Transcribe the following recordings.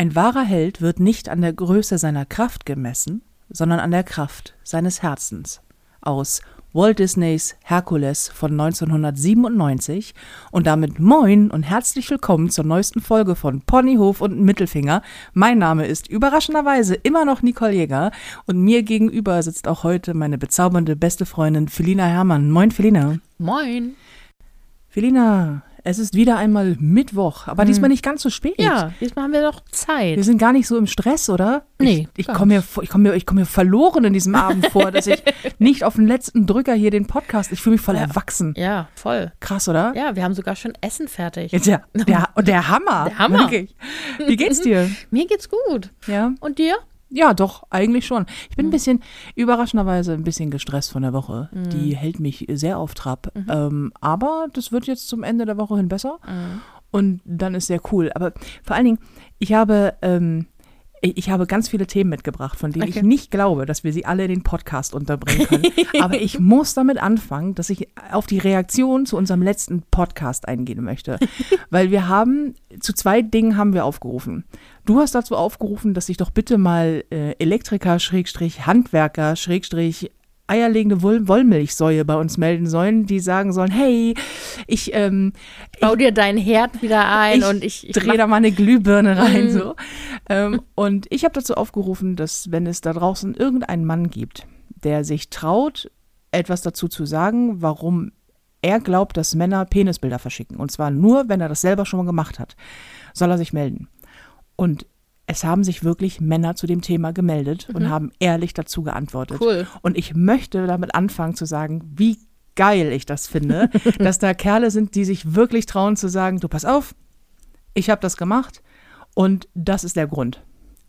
Ein wahrer Held wird nicht an der Größe seiner Kraft gemessen, sondern an der Kraft seines Herzens. Aus Walt Disneys Herkules von 1997 und damit moin und herzlich willkommen zur neuesten Folge von Ponyhof und Mittelfinger. Mein Name ist überraschenderweise immer noch Nicole Jäger und mir gegenüber sitzt auch heute meine bezaubernde beste Freundin Felina Herrmann. Moin Felina. Moin. Felina, es ist wieder einmal Mittwoch, aber diesmal nicht ganz so spät. Ja, diesmal haben wir doch Zeit. Wir sind gar nicht so im Stress, oder? Nee, Ich, ich komme mir, ich komm mir, ich komm mir verloren in diesem Abend vor, dass ich nicht auf den letzten Drücker hier den Podcast, ich fühle mich voll erwachsen. ja, voll. Krass, oder? Ja, wir haben sogar schon Essen fertig. Jetzt der, der, und der Hammer. Der Hammer. Wirklich. Wie geht's dir? Mir geht's gut. Ja? Und dir? Ja, doch, eigentlich schon. Ich bin ein bisschen, überraschenderweise ein bisschen gestresst von der Woche. Die hält mich sehr auf Trab. Ähm, aber das wird jetzt zum Ende der Woche hin besser. Und dann ist sehr cool. Aber vor allen Dingen, ich habe, ähm, ich ich habe ganz viele Themen mitgebracht, von denen ich Okay. nicht glaube, dass wir sie alle in den Podcast unterbringen können. Aber ich muss damit anfangen, dass ich auf die Reaktion zu unserem letzten Podcast eingehen möchte. Weil wir haben, zu zwei Dingen haben wir aufgerufen. Du hast dazu aufgerufen, dass sich doch bitte mal äh, Elektriker, Schrägstrich, Handwerker, Schrägstrich, eierlegende Woll Wollmilchsäue bei uns melden sollen, die sagen sollen, hey, ich, ähm, Bau dir deinen Herd wieder ein ich und ich, ich drehe da mal eine Glühbirne rein. So. Ähm, und ich habe dazu aufgerufen, dass wenn es da draußen irgendeinen Mann gibt, der sich traut, etwas dazu zu sagen, warum er glaubt, dass Männer Penisbilder verschicken. Und zwar nur, wenn er das selber schon mal gemacht hat, soll er sich melden. Und es haben sich wirklich Männer zu dem Thema gemeldet und haben ehrlich dazu geantwortet. Cool. Und ich möchte damit anfangen zu sagen, wie geil ich das finde, dass da Kerle sind, die sich wirklich trauen zu sagen, du pass auf, ich habe das gemacht und das ist der Grund.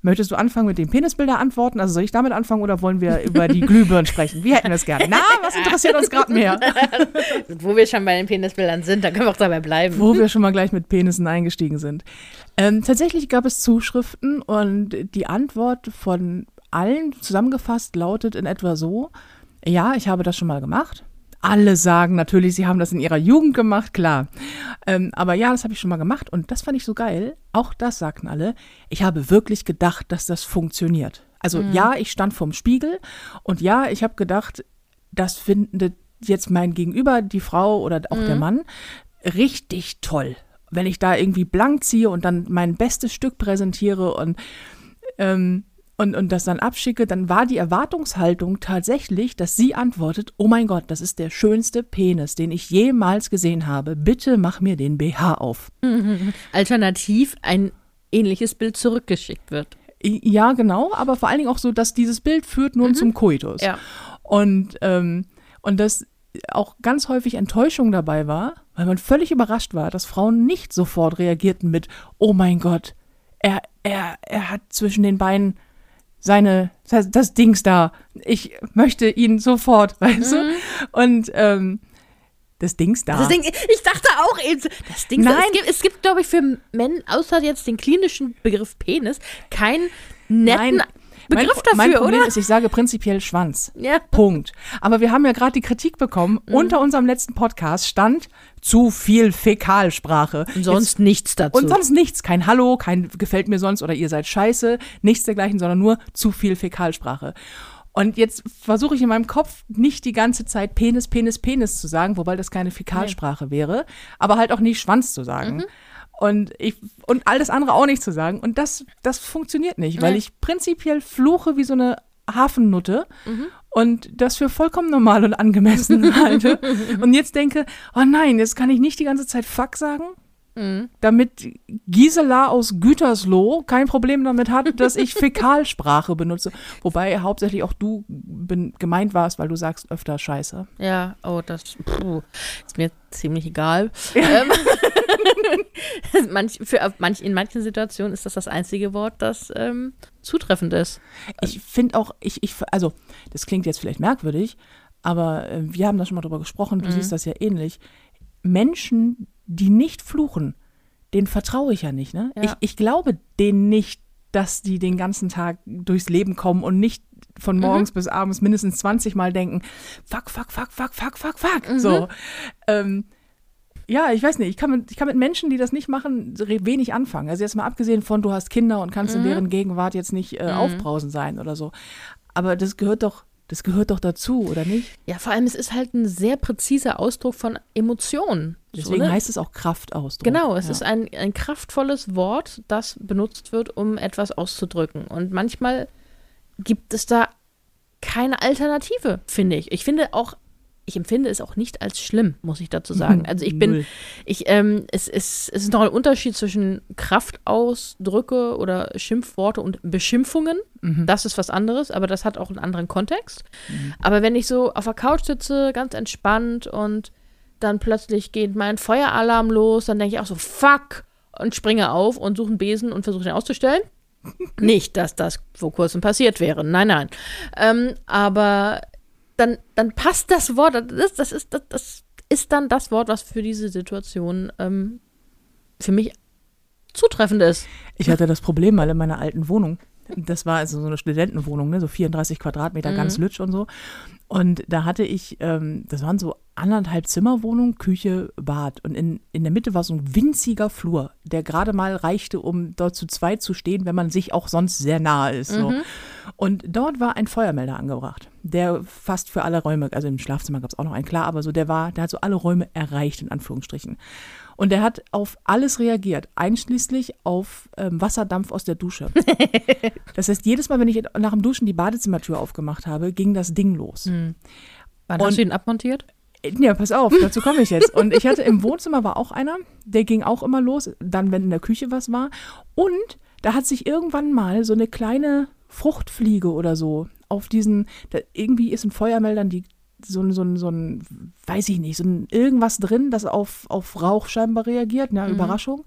Möchtest du anfangen mit den Penisbilder antworten? Also soll ich damit anfangen oder wollen wir über die Glühbirnen sprechen? Wir hätten das gerne. Na, was interessiert uns gerade mehr? Wo wir schon bei den Penisbildern sind, da können wir auch dabei bleiben. Wo wir schon mal gleich mit Penissen eingestiegen sind. Ähm, tatsächlich gab es Zuschriften und die Antwort von allen zusammengefasst lautet in etwa so, ja, ich habe das schon mal gemacht. Alle sagen natürlich, sie haben das in ihrer Jugend gemacht, klar. Ähm, aber ja, das habe ich schon mal gemacht und das fand ich so geil. Auch das sagten alle. Ich habe wirklich gedacht, dass das funktioniert. Also ja, ich stand vorm Spiegel und ja, ich habe gedacht, das findet jetzt mein Gegenüber, die Frau oder auch der Mann, richtig toll. Wenn ich da irgendwie blank ziehe und dann mein bestes Stück präsentiere und, ähm, und, und das dann abschicke, dann war die Erwartungshaltung tatsächlich, dass sie antwortet, oh mein Gott, das ist der schönste Penis, den ich jemals gesehen habe. Bitte mach mir den BH auf. Alternativ ein ähnliches Bild zurückgeschickt wird. Ja, genau, aber vor allen Dingen auch so, dass dieses Bild führt nun zum Koitus. Ja. Und, ähm, und dass auch ganz häufig Enttäuschung dabei war, weil man völlig überrascht war, dass Frauen nicht sofort reagierten mit, oh mein Gott, er, er, er hat zwischen den Beinen seine, das, das Dings da. Ich möchte ihn sofort, weißt du? Und ähm, das Dings da. Das Ding, ich dachte auch eben, das Ding, Nein. es gibt, es gibt glaube ich, für Männer, außer jetzt den klinischen Begriff Penis, keinen netten Nein, Begriff mein, mein dafür, Problem oder? ist, ich sage prinzipiell Schwanz. Ja. Punkt. Aber wir haben ja gerade die Kritik bekommen. Mhm. Unter unserem letzten Podcast stand zu viel Fäkalsprache. Und sonst nichts dazu. Und sonst nichts. Kein Hallo, kein gefällt mir sonst oder ihr seid scheiße, nichts dergleichen, sondern nur zu viel Fäkalsprache. Und jetzt versuche ich in meinem Kopf nicht die ganze Zeit Penis, Penis, Penis zu sagen, wobei das keine Fäkalsprache wäre, aber halt auch nicht Schwanz zu sagen. Mhm. Und ich und alles andere auch nicht zu sagen. Und das, das funktioniert nicht, weil Nee. ich prinzipiell fluche wie so eine Hafennutte Mhm. und das für vollkommen normal und angemessen halte. Und jetzt denke, oh nein, jetzt kann ich nicht die ganze Zeit Fuck sagen Mhm. damit Gisela aus Gütersloh kein Problem damit hat, dass ich Fäkalsprache benutze. Wobei hauptsächlich auch du bin, gemeint warst, weil du sagst öfter Scheiße. Ja, oh, das puh, ist mir ziemlich egal. Ähm, manch, für, manch, in manchen Situationen ist das das einzige Wort, das ähm, zutreffend ist. Ich finde auch, ich, ich, also, das klingt jetzt vielleicht merkwürdig, aber äh, wir haben da schon mal drüber gesprochen, du siehst das ja ähnlich. Menschen, die nicht fluchen, denen vertraue ich ja nicht, ne? Ja. Ich, ich glaube denen nicht, dass die den ganzen Tag durchs Leben kommen und nicht von morgens bis abends mindestens 20 Mal denken, fuck, fuck, fuck, fuck, fuck, fuck, fuck. So. Ähm, Ja, ich weiß nicht. Ich kann, mit, ich kann mit Menschen, die das nicht machen, wenig anfangen. Also jetzt mal abgesehen von, du hast Kinder und kannst in deren Gegenwart jetzt nicht äh, aufbrausend sein oder so. Aber das gehört doch, das gehört doch dazu, oder nicht? Ja, vor allem, es ist halt ein sehr präziser Ausdruck von Emotionen. Deswegen so, ne? heißt es auch Kraftausdruck. Genau, es ja. ist ein, ein kraftvolles Wort, das benutzt wird, um etwas auszudrücken. Und manchmal gibt es da keine Alternative, finde ich. Ich finde auch, ich empfinde es auch nicht als schlimm, muss ich dazu sagen. Also ich bin, ich, ähm, es, es, es ist noch ein Unterschied zwischen Kraftausdrücke oder Schimpfworte und Beschimpfungen. Mhm. Das ist was anderes, aber das hat auch einen anderen Kontext. Aber wenn ich so auf der Couch sitze, ganz entspannt und dann plötzlich geht mein Feueralarm los, dann denke ich auch so, fuck, und springe auf und suche einen Besen und versuche den auszustellen. Nicht, dass das vor kurzem passiert wäre. Nein, nein. Ähm, aber dann, dann passt das Wort, das, das, ist, das, das ist dann das Wort, was für diese Situation ähm, für mich zutreffend ist. Ich hatte das Problem mal in meiner alten Wohnung. Das war also so eine Studentenwohnung, ne? so 34 Quadratmeter, ganz lütsch und so. Und da hatte ich, ähm, das waren so anderthalb Zimmerwohnungen, Küche, Bad. Und in, in der Mitte war so ein winziger Flur, der gerade mal reichte, um dort zu zweit zu stehen, wenn man sich auch sonst sehr nahe ist. So. Und dort war ein Feuermelder angebracht, der fast für alle Räume, also im Schlafzimmer gab es auch noch einen, klar, aber so der war, der hat so alle Räume erreicht, in Anführungsstrichen. Und der hat auf alles reagiert, einschließlich auf ähm, Wasserdampf aus der Dusche. das heißt, jedes Mal, wenn ich nach dem Duschen die Badezimmertür aufgemacht habe, ging das Ding los. Wann Und- hast du ihn abmontiert? Ja, pass auf, dazu komme ich jetzt. Und ich hatte im Wohnzimmer war auch einer, der ging auch immer los, dann, wenn in der Küche was war. Und da hat sich irgendwann mal so eine kleine Fruchtfliege oder so auf diesen, da, irgendwie ist ein Feuermeldern die so ein, so ein, so ein, weiß ich nicht, so ein irgendwas drin, das auf, auf Rauch scheinbar reagiert, ne, Überraschung.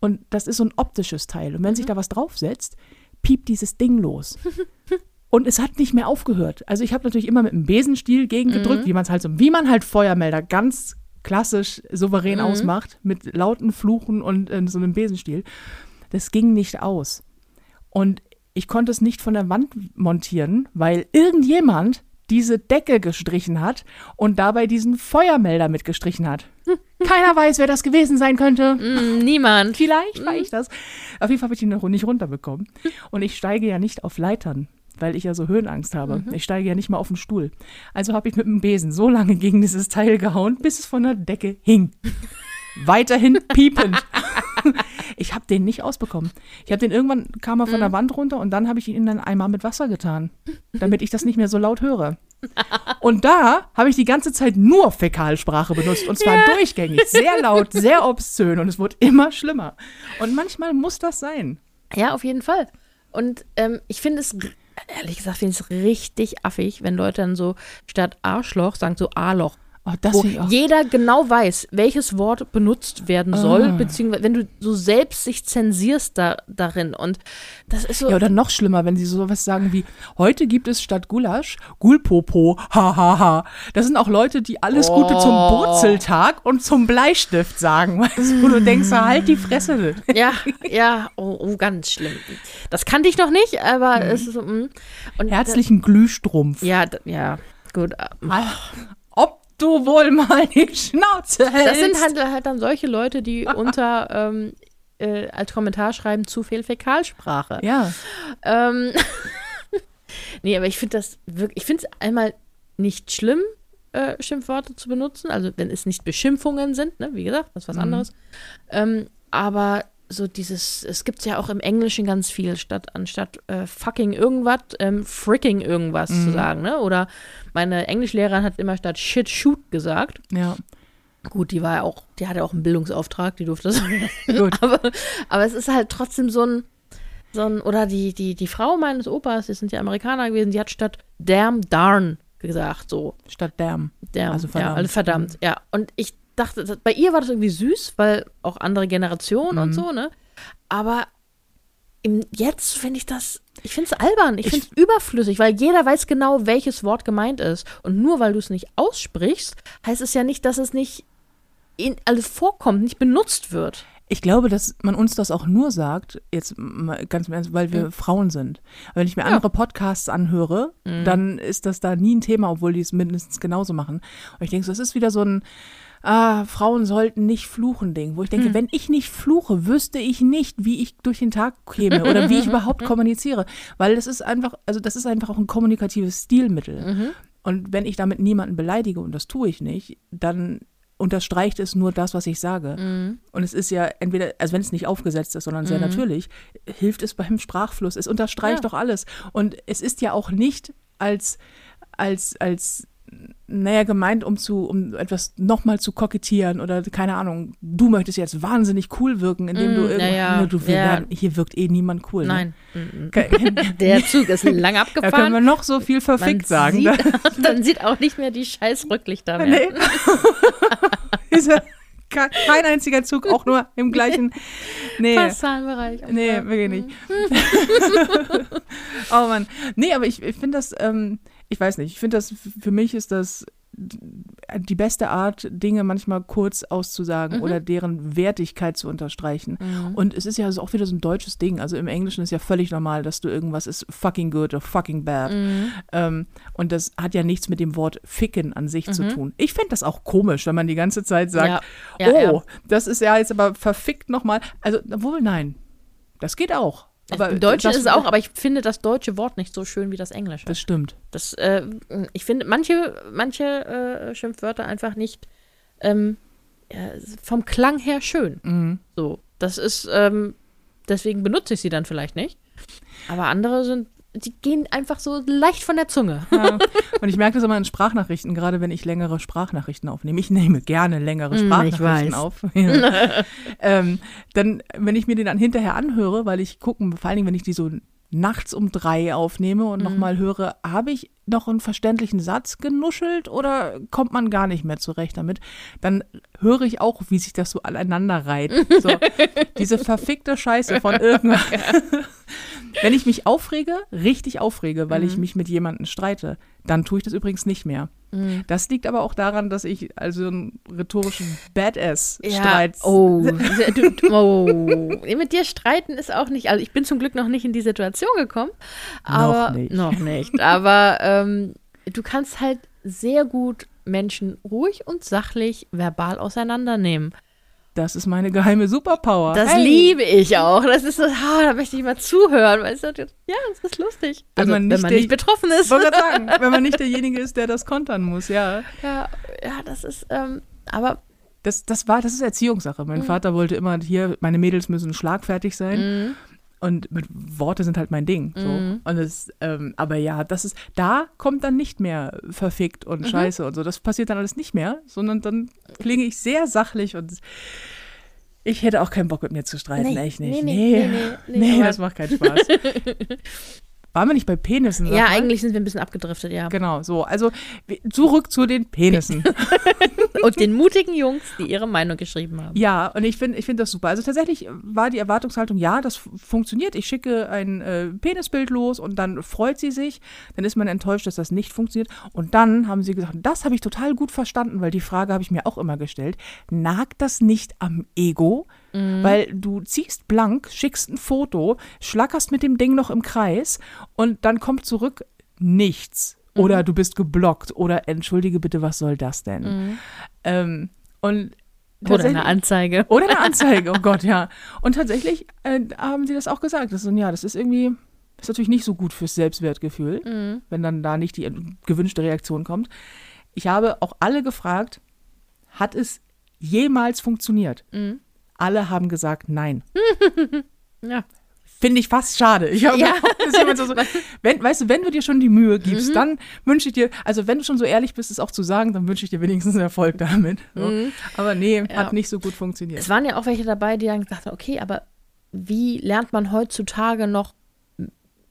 Und das ist so ein optisches Teil. Und wenn sich da was draufsetzt, piept dieses Ding los. Und es hat nicht mehr aufgehört. Also ich habe natürlich immer mit einem Besenstiel gegengedrückt, wie man es halt so, wie man halt Feuermelder ganz klassisch souverän ausmacht, mit lauten Fluchen und äh, so einem Besenstiel. Das ging nicht aus. Und ich konnte es nicht von der Wand montieren, weil irgendjemand diese Decke gestrichen hat und dabei diesen Feuermelder mitgestrichen hat. Keiner weiß, wer das gewesen sein könnte. Mm, niemand. Vielleicht war ich das. Auf jeden Fall habe ich ihn noch nicht runterbekommen. Und ich steige ja nicht auf Leitern, weil ich ja so Höhenangst habe. Ich steige ja nicht mal auf den Stuhl. Also habe ich mit dem Besen so lange gegen dieses Teil gehauen, bis es von der Decke hing. Weiterhin piepend. ich habe den nicht ausbekommen. Ich habe den irgendwann, kam er von der Wand runter und dann habe ich ihn in einen Eimer mit Wasser getan, damit ich das nicht mehr so laut höre. Und da habe ich die ganze Zeit nur Fäkalsprache benutzt und zwar durchgängig, sehr laut, sehr obszön und es wurde immer schlimmer. Und manchmal muss das sein. Ja, auf jeden Fall. Und ähm, ich finde es, ehrlich gesagt, finde ich es richtig affig, wenn Leute dann so statt Arschloch sagen so A-Loch. Oh, Wo jeder genau weiß, welches Wort benutzt werden soll, Ah. beziehungsweise wenn du so selbst sich zensierst da, darin. Und das ist so. Ja, oder noch schlimmer, wenn sie sowas sagen wie, heute gibt es statt Gulasch Gulpopo, hahaha. Ha, ha. Das sind auch Leute, die alles Gute zum Oh. Burzeltag und zum Bleistift sagen, weißt du, wo du denkst, halt die Fresse. Ja, ja, oh, oh, ganz schlimm. Das kannte ich noch nicht, aber es ist so. mm. Und Herzlichen Glühstrumpf. Ja, ja, gut. Mal, ob du wohl mal die Schnauze hältst. Das sind halt, halt dann solche Leute, die unter ähm, äh, als Kommentar schreiben, zu viel Fäkalsprache. Ja, Ähm, nee, aber ich finde das wirklich, ich finde es einmal nicht schlimm, äh, Schimpfworte zu benutzen, also wenn es nicht Beschimpfungen sind, ne, wie gesagt, das ist was anderes. Ähm, aber so dieses, es gibt ja auch im Englischen ganz viel, statt anstatt äh, fucking irgendwas, ähm, fricking irgendwas zu sagen, ne? Oder meine Englischlehrerin hat immer statt shit shoot gesagt. ja. Gut, die war ja auch, die hatte auch einen Bildungsauftrag, die durfte das. Gut. aber, aber es ist halt trotzdem so ein, so ein, oder die, die, die Frau meines Opas, die sind ja Amerikaner gewesen, die hat statt damn, darn gesagt, so. Statt Damn. Damn, Also Ja, verdammt. also verdammt, ja. Und ich dachte, bei ihr war das irgendwie süß, weil auch andere Generationen Mhm. und so, ne? Aber im, jetzt finde ich das, ich finde es albern, ich Ich- finde es überflüssig, weil jeder weiß genau, welches Wort gemeint ist. Und nur weil du es nicht aussprichst, heißt es ja nicht, dass es nicht in, also vorkommt, nicht benutzt wird. Ich glaube, dass man uns das auch nur sagt, jetzt ganz im Ernst, weil wir Frauen sind. Wenn ich mir andere Podcasts anhöre, dann ist das da nie ein Thema, obwohl die es mindestens genauso machen. Und ich denke, so, das ist wieder so ein, ah, Frauen sollten nicht fluchen Ding, wo ich denke, Hm. wenn ich nicht fluche, wüsste ich nicht, wie ich durch den Tag käme oder wie ich überhaupt kommuniziere, weil das ist einfach, also das ist einfach auch ein kommunikatives Stilmittel. Mhm. Und wenn ich damit niemanden beleidige und das tue ich nicht, dann unterstreicht es nur das, was ich sage. Mhm. Und es ist ja entweder, also wenn es nicht aufgesetzt ist, sondern sehr natürlich, hilft es beim Sprachfluss. Es unterstreicht Ja. doch alles. Und es ist ja auch nicht als, als, als, naja, gemeint, um zu, um etwas nochmal zu kokettieren oder keine Ahnung, du möchtest jetzt wahnsinnig cool wirken, indem du Mm, irgendwas, ja, ja. du, wir Ja. hier wirkt eh niemand cool. Nein. Mhm. Ne? Der Zug ist lang Da können abgefahren. wir noch so viel Man verfickt sagen. sieht, Da, dann sieht auch nicht mehr die scheiß Rücklichter mehr. nee. Kein einziger Zug, auch nur im gleichen. Nee. Passanbereich. Nee, wirklich nicht. oh Mann. Nee, aber ich, ich finde das, ähm, ich weiß nicht, ich finde das, für mich ist das die beste Art, Dinge manchmal kurz auszusagen oder deren Wertigkeit zu unterstreichen. Und es ist ja auch wieder so ein deutsches Ding. Also im Englischen ist ja völlig normal, dass du irgendwas ist fucking good oder fucking bad. Ähm, und das hat ja nichts mit dem Wort ficken an sich zu tun. Ich finde das auch komisch, wenn man die ganze Zeit sagt, Ja. Ja, oh, ja. das ist ja jetzt aber verfickt nochmal. Also, wohl nein. Das geht auch. Aber Im Deutschen ist es auch, aber ich finde das deutsche Wort nicht so schön wie das englische. Das stimmt. Das, äh, ich finde manche, manche äh, Schimpfwörter einfach nicht ähm, ja, vom Klang her schön. Mhm. So, das ist, ähm, deswegen benutze ich sie dann vielleicht nicht. Aber andere sind, die gehen einfach so leicht von der Zunge. Ja. Und ich merke das immer in Sprachnachrichten, gerade wenn ich längere Sprachnachrichten aufnehme. Ich nehme gerne längere ich Sprachnachrichten auf. Ja. ähm, dann, wenn ich mir den dann hinterher anhöre, weil ich gucken, vor allen Dingen, wenn ich die so nachts um drei aufnehme und nochmal höre, habe ich noch einen verständlichen Satz genuschelt oder kommt man gar nicht mehr zurecht damit? Dann höre ich auch, wie sich das so aneinander reiht. So, diese verfickte Scheiße von irgendwas. Wenn ich mich aufrege, richtig aufrege, weil Mhm. ich mich mit jemandem streite, dann tue ich das übrigens nicht mehr. Mhm. Das liegt aber auch daran, dass ich also einen rhetorischen Badass-Streit. oh, du, du, oh. Mit dir streiten ist auch nicht, also ich bin zum Glück noch nicht in die Situation gekommen. Aber, nicht. Noch nicht. Aber ähm, du kannst halt sehr gut Menschen ruhig und sachlich verbal auseinandernehmen. Das ist meine geheime Superpower. Das Hey. liebe ich auch. Das ist so, ah, da möchte ich mal zuhören. Weil es ist, ja, das ist lustig. Wenn Also, man wenn nicht man der- nicht betroffen ist. sagen, wenn man nicht derjenige ist, der das kontern muss, ja. Ja, ja, das ist, ähm, aber Das, das war, das ist Erziehungssache. Mhm. Mein Vater wollte immer hier, meine Mädels müssen schlagfertig sein. Und mit Worte sind halt mein Ding. So. Mhm. Und das, ähm, aber ja, das ist, da kommt dann nicht mehr verfickt Mhm. und Scheiße und so. Das passiert dann alles nicht mehr, sondern dann klinge ich sehr sachlich und ich hätte auch keinen Bock mit mir zu streiten, Nee, echt nicht. nee, Nee, nee, nee, nee, das macht keinen Spaß. Waren wir nicht bei Penissen? ja, eigentlich sind wir ein bisschen abgedriftet, ja. Genau, so. Also zurück zu den Penissen. Und den mutigen Jungs, die ihre Meinung geschrieben haben. Ja, und ich finde ich find das super. Also tatsächlich war die Erwartungshaltung, ja, das funktioniert. Ich schicke ein äh, Penisbild los und dann freut sie sich. Dann ist man enttäuscht, dass das nicht funktioniert. Und dann haben sie gesagt, das habe ich total gut verstanden, weil die Frage habe ich mir auch immer gestellt. Nagt das nicht am Ego? Weil du ziehst blank, schickst ein Foto, schlackerst mit dem Ding noch im Kreis und dann kommt zurück nichts. Oder du bist geblockt oder entschuldige bitte, was soll das denn? Ähm, und Oder eine Anzeige. oder eine Anzeige, oh Gott, ja. Und tatsächlich äh, haben sie das auch gesagt. Das ist, ja, das ist irgendwie, ist natürlich nicht so gut fürs Selbstwertgefühl, Mhm. wenn dann da nicht die gewünschte Reaktion kommt. Ich habe auch alle gefragt, hat es jemals funktioniert? Mhm. Alle haben gesagt, nein. Ja. Finde ich fast schade. Ich habe Ja. jemand so, so, wenn, weißt du, wenn du dir schon die Mühe gibst, Mhm. dann wünsche ich dir, also wenn du schon so ehrlich bist, es auch zu sagen, dann wünsche ich dir wenigstens Erfolg damit. So. Aber nee, Mhm. Ja. hat nicht so gut funktioniert. Es waren ja auch welche dabei, die dann gesagt haben, okay, aber wie lernt man heutzutage noch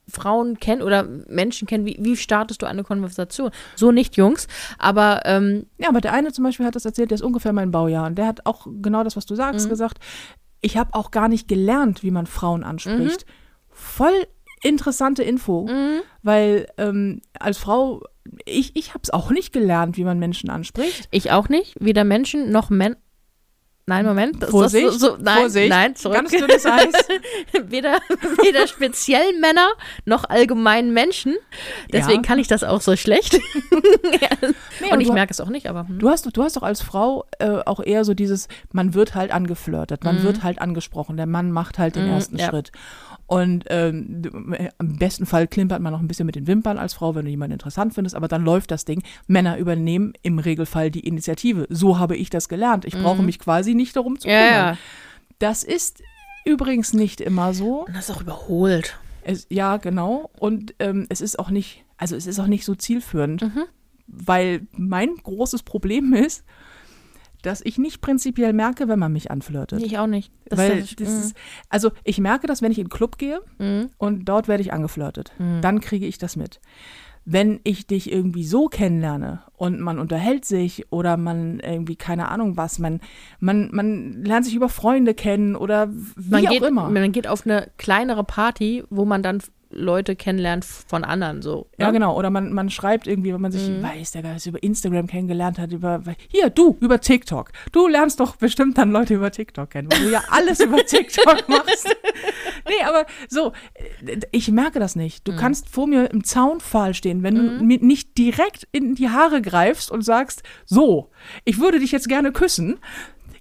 Frauen kennen oder Menschen kennen? Wie, wie startest du eine Konversation? So nicht, Jungs, aber ähm, Ja, aber der eine zum Beispiel hat das erzählt, der ist ungefähr mein Baujahr und der hat auch genau das, was du sagst, gesagt. Ich habe auch gar nicht gelernt, wie man Frauen anspricht. Voll interessante Info, weil ähm, als Frau, ich, ich habe es auch nicht gelernt, wie man Menschen anspricht. ich auch nicht. Weder Menschen noch Männer. Nein, Moment. Das, Vorsicht, das, so, so, nein, Vorsicht, nein, zurück. ganz dünnes Eis. weder, weder speziell Männer noch allgemein Menschen. Deswegen Ja. kann ich das auch so schlecht. Nee, Und ich merke es auch nicht, aber. Hm. du, hast, du hast doch als Frau äh, auch eher so dieses, man wird halt angeflirtet, man wird halt angesprochen, der Mann macht halt den Mhm, ersten ja. Schritt. Und ähm, äh, im besten Fall klimpert man noch ein bisschen mit den Wimpern als Frau, wenn du jemanden interessant findest, aber dann läuft das Ding. Männer übernehmen im Regelfall die Initiative. So habe ich das gelernt. Ich brauche mich quasi nicht darum zu Mhm. ja, kümmern. ja. Das ist übrigens nicht immer so. Und das ist auch überholt. Es, ja, genau. Und ähm, es ist auch nicht, also es ist auch nicht so zielführend, Mhm. weil mein großes Problem ist, dass ich nicht prinzipiell merke, wenn man mich anflirtet. Ich auch nicht. Das, weil das, das mm, ist, also ich merke das, wenn ich in den Club gehe mm, und dort werde ich angeflirtet. Mhm. Dann kriege ich das mit. Wenn ich dich irgendwie so kennenlerne und man unterhält sich oder man irgendwie keine Ahnung was, man, man, man lernt sich über Freunde kennen oder wie man, auch geht, immer. man geht auf eine kleinere Party, wo man dann Leute kennenlernt von anderen. So, Ja, ne? genau. Oder man, man schreibt irgendwie, wenn man sich, Mhm. weiß der Geist, über Instagram kennengelernt hat, über, hier, du, über TikTok. Du lernst doch bestimmt dann Leute über TikTok kennen, weil du ja alles über TikTok machst. Nee, aber so, ich merke das nicht. Du Mhm. kannst vor mir im Zaunpfahl stehen, wenn du mir nicht direkt in die Haare greifst und sagst, so, ich würde dich jetzt gerne küssen,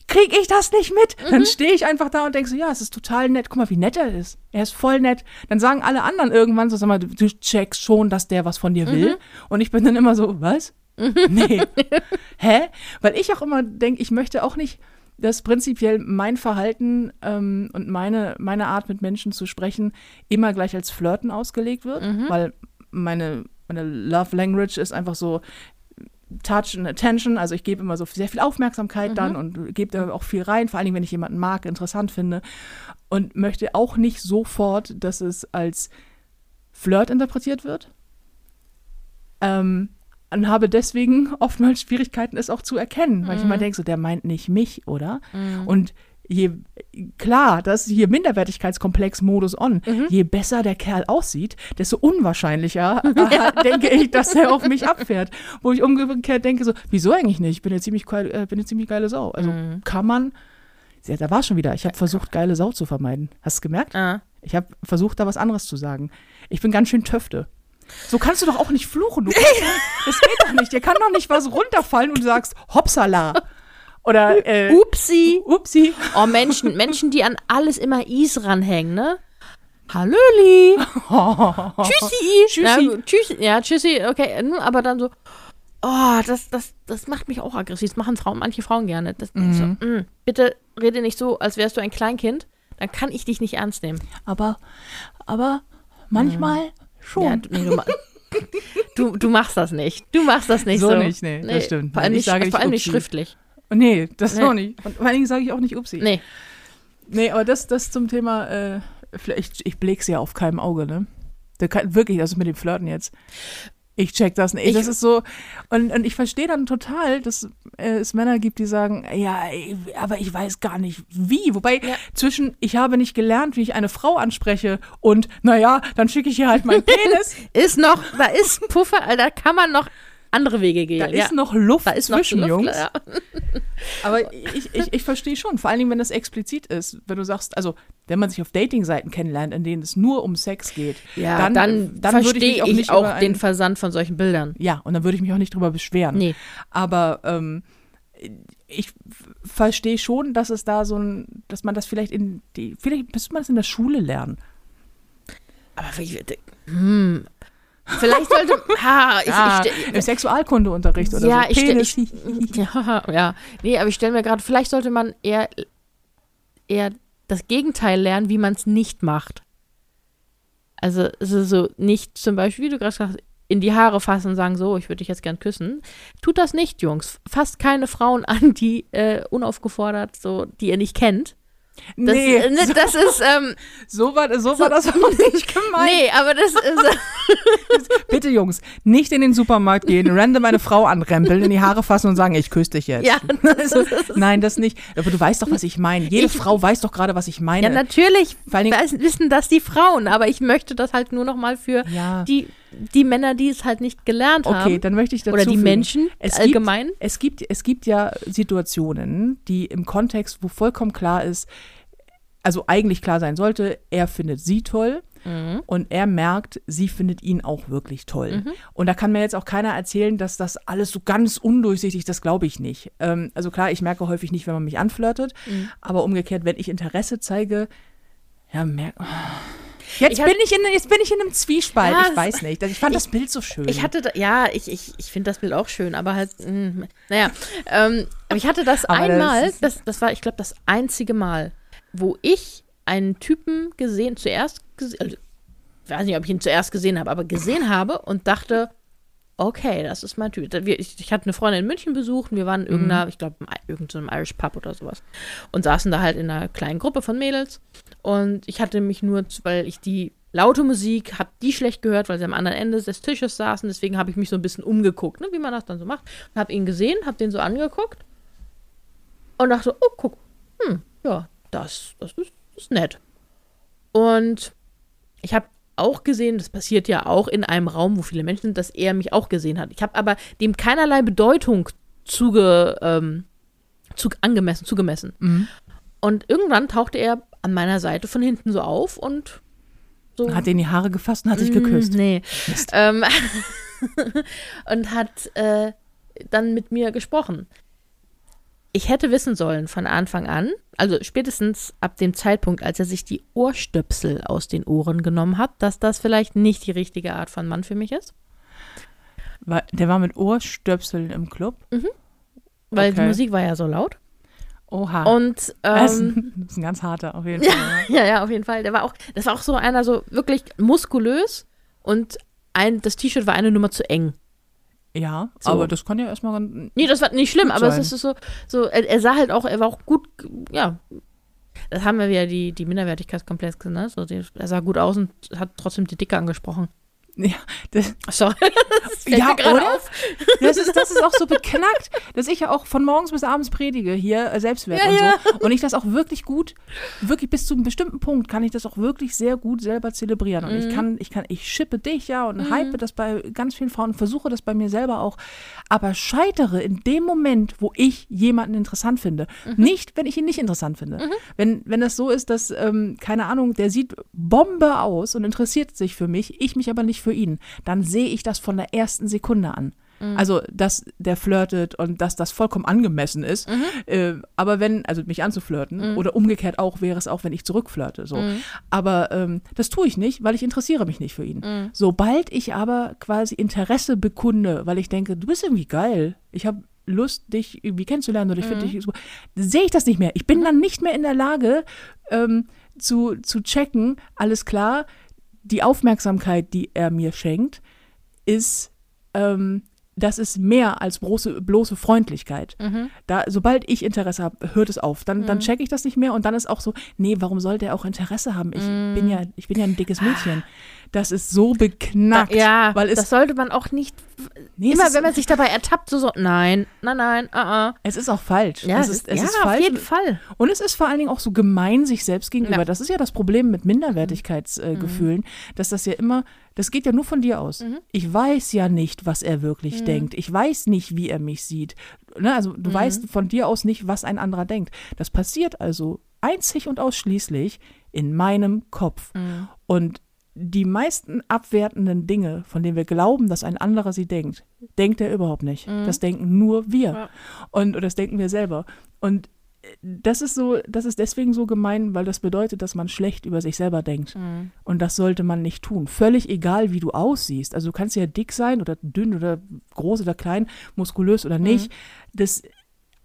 krieg ich das nicht mit. Mhm. Dann stehe ich einfach da und denke so, ja, es ist total nett. Guck mal, wie nett er ist. Er ist voll nett. Dann sagen alle anderen irgendwann so, sag mal, du, checkst schon, dass der was von dir Mhm. will. Und ich bin dann immer so, was? Nee. Hä? Weil ich auch immer denke, ich möchte auch nicht, dass prinzipiell mein Verhalten ähm, und meine, meine Art mit Menschen zu sprechen immer gleich als Flirten ausgelegt wird. Mhm. Weil meine, meine Love Language ist einfach so, Touch and Attention, also ich gebe immer so sehr viel Aufmerksamkeit dann und gebe da auch viel rein, vor allen Dingen, wenn ich jemanden mag, interessant finde und möchte auch nicht sofort, dass es als Flirt interpretiert wird. Ähm, und habe deswegen oftmals Schwierigkeiten, es auch zu erkennen, weil ich immer denke, so, der meint nicht mich, oder? Und je, klar, das ist hier Minderwertigkeitskomplex-Modus on. Je besser der Kerl aussieht, desto unwahrscheinlicher äh, denke ich, dass er auf mich abfährt. Wo ich umgekehrt denke, so, wieso eigentlich nicht? Ich bin eine ziemlich, geil, äh, bin eine ziemlich geile Sau. Also kann man, ja, da war schon wieder, ich habe versucht, geile Sau zu vermeiden. Hast du gemerkt? Ah. Ich habe versucht, da was anderes zu sagen. Ich bin ganz schön Töfte. So kannst du doch auch nicht fluchen. Du kannst, das geht doch nicht. Dir kann doch nicht was runterfallen und du sagst, Hopsala. Oder, äh, Upsi. upsi. Oh, Menschen, Menschen, die an alles immer Is ranhängen, ne? Hallöli. Tschüssi. Tschüssi. Ja, tschüssi. Ja, tschüssi. Okay, hm, aber dann so, oh, das, das, das macht mich auch aggressiv. Das machen Frauen, manche Frauen gerne. Das, Mhm. so, mm, bitte rede nicht so, als wärst du ein Kleinkind. Dann kann ich dich nicht ernst nehmen. Aber, aber manchmal schon. Ja, du, nee, du, du, du machst das nicht. Du machst das nicht so. So nicht, nee, das stimmt. Vor allem Ich nicht, vor allem nicht schriftlich. Nee, das Nee. auch nicht. Und vor allen Dingen sage ich auch nicht upsi. Nee. Nee, aber das, das zum Thema, äh, vielleicht, ich bleg's ja auf keinem Auge, ne? Da kann, wirklich, also mit dem Flirten jetzt. Ich check das nicht. Ich- das ist so, und, und ich verstehe dann total, dass äh, es Männer gibt, die sagen, ja, aber ich weiß gar nicht wie. Wobei Ja. zwischen, ich habe nicht gelernt, wie ich eine Frau anspreche und, naja, dann schicke ich ihr halt meinen Penis. Ist noch, da ist Puffer, da kann man noch andere Wege gehen. Da ja. ist noch Luft da ist zwischen, noch Luft, Jungs. Ja. Aber ich, ich, ich verstehe schon, vor allen Dingen, wenn das explizit ist, wenn du sagst, also wenn man sich auf Datingseiten kennenlernt, in denen es nur um Sex geht, Ja, dann, dann, würde verstehe ich auch ich nicht auch den Versand von solchen Bildern. Ja, und dann würde ich mich auch nicht drüber beschweren. Nee. Aber ähm, ich verstehe schon, dass es da so ein, dass man das vielleicht in die, vielleicht müsste man das in der Schule lernen. Aber hm. Vielleicht sollte. Ha, ich, Ja, ich, Im Sexualkundeunterricht oder ja, so. ich, Penis. ich, ja, ja. Nee, aber ich stelle mir gerade, vielleicht sollte man eher, eher das Gegenteil lernen, wie man es nicht macht. Also, es ist so nicht zum Beispiel, wie du gerade gesagt hast, in die Haare fassen und sagen, so, ich würde dich jetzt gern küssen. Tut das nicht, Jungs. Fasst keine Frauen an, die äh, unaufgefordert, so, die ihr nicht kennt. Das, nee, äh, ne, das ist, ähm, so war, so war das auch nicht gemeint. nee, aber das ist, Bitte, Jungs, nicht in den Supermarkt gehen, random eine Frau anrempeln, in die Haare fassen und sagen, ich küsse dich jetzt. Ja, Also, nein, das nicht. Aber du weißt doch, was ich meine. Jede Ich- Frau weiß doch gerade, was ich meine. Ja, natürlich Vor allen Dingen- wissen das die Frauen, aber ich möchte das halt nur noch mal für Ja. die, die Männer, die es halt nicht gelernt haben. Okay, dann möchte ich dazu Oder die fügen. Menschen es allgemein. Gibt, es, gibt, es gibt ja Situationen, die im Kontext, wo vollkommen klar ist, also eigentlich klar sein sollte, er findet sie toll Mhm. und er merkt, sie findet ihn auch wirklich toll. Und da kann mir jetzt auch keiner erzählen, dass das alles so ganz undurchsichtig, das glaube ich nicht. Ähm, also klar, ich merke häufig nicht, wenn man mich anflirtet, Mhm. aber umgekehrt, wenn ich Interesse zeige, ja, merk. Jetzt Ich hab- bin, ich in, jetzt bin ich in einem Zwiespalt. Ja, ich weiß nicht. Ich fand das Bild so schön. Ich hatte, da, ja, ich, ich, ich finde das Bild auch schön, aber halt, mh, naja, ähm, aber ich hatte das Aber das einmal, ist- das, das war, ich glaube, das einzige Mal, wo ich einen Typen gesehen, zuerst gesehen, also, ich weiß nicht, ob ich ihn zuerst gesehen habe, aber gesehen habe und dachte, okay, das ist mein Typ. Ich, ich hatte eine Freundin in München besucht und wir waren in irgendeiner, ich glaube, irgendeinem Irish Pub oder sowas und saßen da halt in einer kleinen Gruppe von Mädels und ich hatte mich nur, weil ich die laute Musik, habe die schlecht gehört, weil sie am anderen Ende des Tisches saßen, deswegen habe ich mich so ein bisschen umgeguckt, ne, wie man das dann so macht. Und habe ihn gesehen, habe den so angeguckt und dachte, oh, guck, hm, ja, das, das ist, das ist nett. Und ich habe auch gesehen, das passiert ja auch in einem Raum, wo viele Menschen sind, dass er mich auch gesehen hat. Ich habe aber dem keinerlei Bedeutung zuge, ähm, zu, angemessen, zugemessen. Mhm. Und irgendwann tauchte er an meiner Seite von hinten so auf und so. Hat in die Haare gefasst und hat dich Mm, geküsst. Nee. Ähm, und hat äh, dann mit mir gesprochen. Ich hätte wissen sollen von Anfang an, also spätestens ab dem Zeitpunkt, als er sich die Ohrstöpsel aus den Ohren genommen hat, dass das vielleicht nicht die richtige Art von Mann für mich ist. War- Der war mit Ohrstöpseln im Club. Weil die Okay. Musik war ja so laut. Oha. Und das ähm, ist ein ganz harter, auf jeden Fall. ja, ja, auf jeden Fall. Der war auch, das war auch so einer so wirklich muskulös und ein, das T-Shirt war eine Nummer zu eng. Ja, So. aber das kann ja erstmal ganz. Nee, das war nicht schlimm, aber sein. es ist so, so er, er sah halt auch, er war auch gut, ja. Das haben wir wieder die, die Minderwertigkeitskomplexe, ne? So, die, er sah gut aus und hat trotzdem die Dicke angesprochen. Ja, das, Sorry. Das Ja, oder? auf. das, ist, das ist auch so beknackt, dass ich ja auch von morgens bis abends predige, hier äh, Selbstwert Ja, und ja. so. Und ich das auch wirklich gut, wirklich bis zu einem bestimmten Punkt kann ich das auch wirklich sehr gut selber zelebrieren. Und Mhm. ich kann, ich kann, ich schippe dich ja und hype das bei ganz vielen Frauen und versuche das bei mir selber auch. Aber scheitere in dem Moment, wo ich jemanden interessant finde. Mhm. Nicht, wenn ich ihn nicht interessant finde. Wenn, wenn das so ist, dass, ähm, keine Ahnung, der sieht Bombe aus und interessiert sich für mich, ich mich aber nicht für ihn, dann sehe ich das von der ersten Sekunde an. Also, dass der flirtet und dass das vollkommen angemessen ist. Äh, aber wenn, also mich anzuflirten oder umgekehrt auch, wäre es auch, wenn ich zurückflirte. So. Aber ähm, das tue ich nicht, weil ich interessiere mich nicht für ihn. Sobald ich aber quasi Interesse bekunde, weil ich denke, du bist irgendwie geil, ich habe Lust, dich irgendwie kennenzulernen oder ich finde dich super, sehe ich das nicht mehr. Ich bin dann nicht mehr in der Lage ähm, zu, zu checken, alles klar, die Aufmerksamkeit, die er mir schenkt, ist, ähm, das ist mehr als bloße, bloße Freundlichkeit. Da, sobald ich Interesse habe, hört es auf. Dann, dann checke ich das nicht mehr und dann ist auch so, nee, warum soll der auch Interesse haben? Ich bin ja, ich bin ja ein dickes Mädchen. Das ist so beknackt. Ja, weil es, das sollte man auch nicht, nee, immer wenn man sich dabei ertappt, so so, nein, nein, nein, ah, ah. es ist auch falsch. Ja, es ist, es ja, ist auf falsch. jeden Fall. Und es ist vor allen Dingen auch so gemein sich selbst gegenüber. Ja. Das ist ja das Problem mit Minderwertigkeitsgefühlen, äh, Gefühlen, dass das ja immer, das geht ja nur von dir aus. Ich weiß ja nicht, was er wirklich denkt. Ich weiß nicht, wie er mich sieht. Ne? Also du weißt von dir aus nicht, was ein anderer denkt. Das passiert also einzig und ausschließlich in meinem Kopf. Und die meisten abwertenden Dinge, von denen wir glauben, dass ein anderer sie denkt, denkt er überhaupt nicht. Das denken nur wir. Ja. Und das denken wir selber. Und äh, das ist so, das ist deswegen so gemein, weil das bedeutet, dass man schlecht über sich selber denkt. Und das sollte man nicht tun. Völlig egal, wie du aussiehst. Also du kannst ja dick sein oder dünn oder groß oder klein, muskulös oder nicht. Das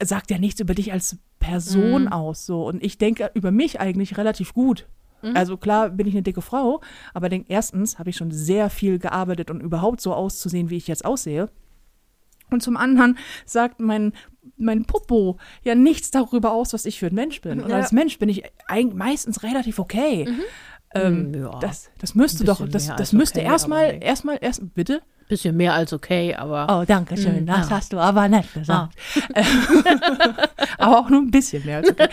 sagt ja nichts über dich als Person aus. So. Und ich denke über mich eigentlich relativ gut. Also klar bin ich eine dicke Frau, aber denk, erstens habe ich schon sehr viel gearbeitet, um überhaupt so auszusehen, wie ich jetzt aussehe. Und zum anderen sagt mein, mein Popo ja nichts darüber aus, was ich für ein Mensch bin. Und Ja. als Mensch bin ich eigentlich meistens relativ okay. Ähm, Hm, ja. das, das müsste doch, das, das müsste okay, erstmal, erstmal, erst, bitte? Bisschen mehr als okay, aber. Oh, danke schön. Mm, das ja. hast du aber nett gesagt. aber auch nur ein bisschen mehr. Als okay.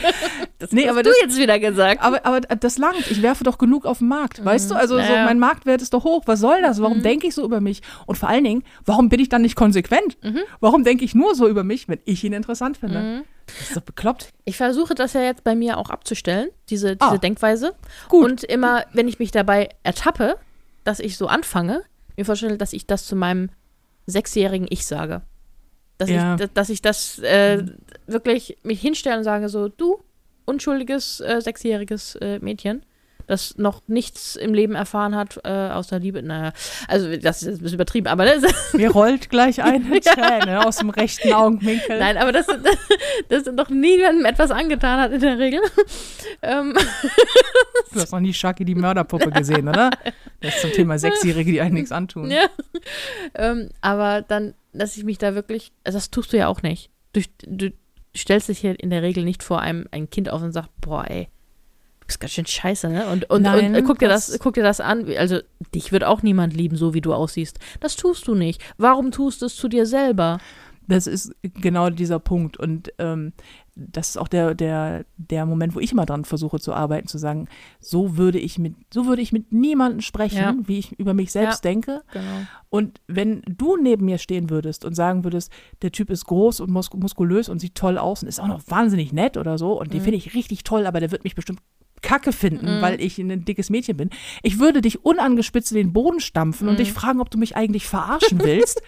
das nee, hast aber du das- jetzt wieder gesagt. Aber, aber das langt. Ich werfe doch genug auf den Markt. Weißt du? Also so, Ja, ja. mein Marktwert ist doch hoch. Was soll das? Warum denke ich so über mich? Und vor allen Dingen, warum bin ich dann nicht konsequent? Warum denke ich nur so über mich, wenn ich ihn interessant finde? Das ist doch bekloppt. Ich versuche das ja jetzt bei mir auch abzustellen, diese, diese Ah. Denkweise. Gut. Und immer, wenn ich mich dabei ertappe, dass ich so anfange, mir vorstelle, dass ich das zu meinem sechsjährigen Ich sage. Dass, Ja. ich, dass- ich das äh, wirklich mich hinstelle und sage so, du, unschuldiges äh, sechsjähriges äh, Mädchen, das noch nichts im Leben erfahren hat, äh, außer Liebe. Naja, also das ist ein bisschen übertrieben, aber das, Mir rollt gleich eine Träne aus dem rechten Augenwinkel. nein, aber das, das noch niemandem etwas angetan hat in der Regel. ähm, Du hast noch nie Shaki die Mörderpuppe gesehen, oder? Das ist zum Thema Sechsjährige, die einem nichts antun. Ja. ähm, aber dann, dass ich mich da wirklich, also das tust du ja auch nicht. Du, du stellst dich hier in der Regel nicht vor einem ein Kind auf und sagst, boah, ey, du bist ganz schön scheiße, ne? Und, und, Nein, und guck dir das, guck dir das an. Also, dich wird auch niemand lieben, so wie du aussiehst. Das tust du nicht. Warum tust du es zu dir selber? Das ist genau dieser Punkt. Und ähm, das ist auch der, der, der Moment, wo ich immer dran versuche zu arbeiten, zu sagen, so würde ich mit, so würde ich mit niemandem sprechen, Ja. wie ich über mich selbst denke. Genau. Und wenn du neben mir stehen würdest und sagen würdest, der Typ ist groß und mus muskulös und sieht toll aus und ist auch noch wahnsinnig nett oder so und den finde ich richtig toll, aber der wird mich bestimmt kacke finden, weil ich ein dickes Mädchen bin. Ich würde dich unangespitzt in den Boden stampfen und dich fragen, ob du mich eigentlich verarschen willst.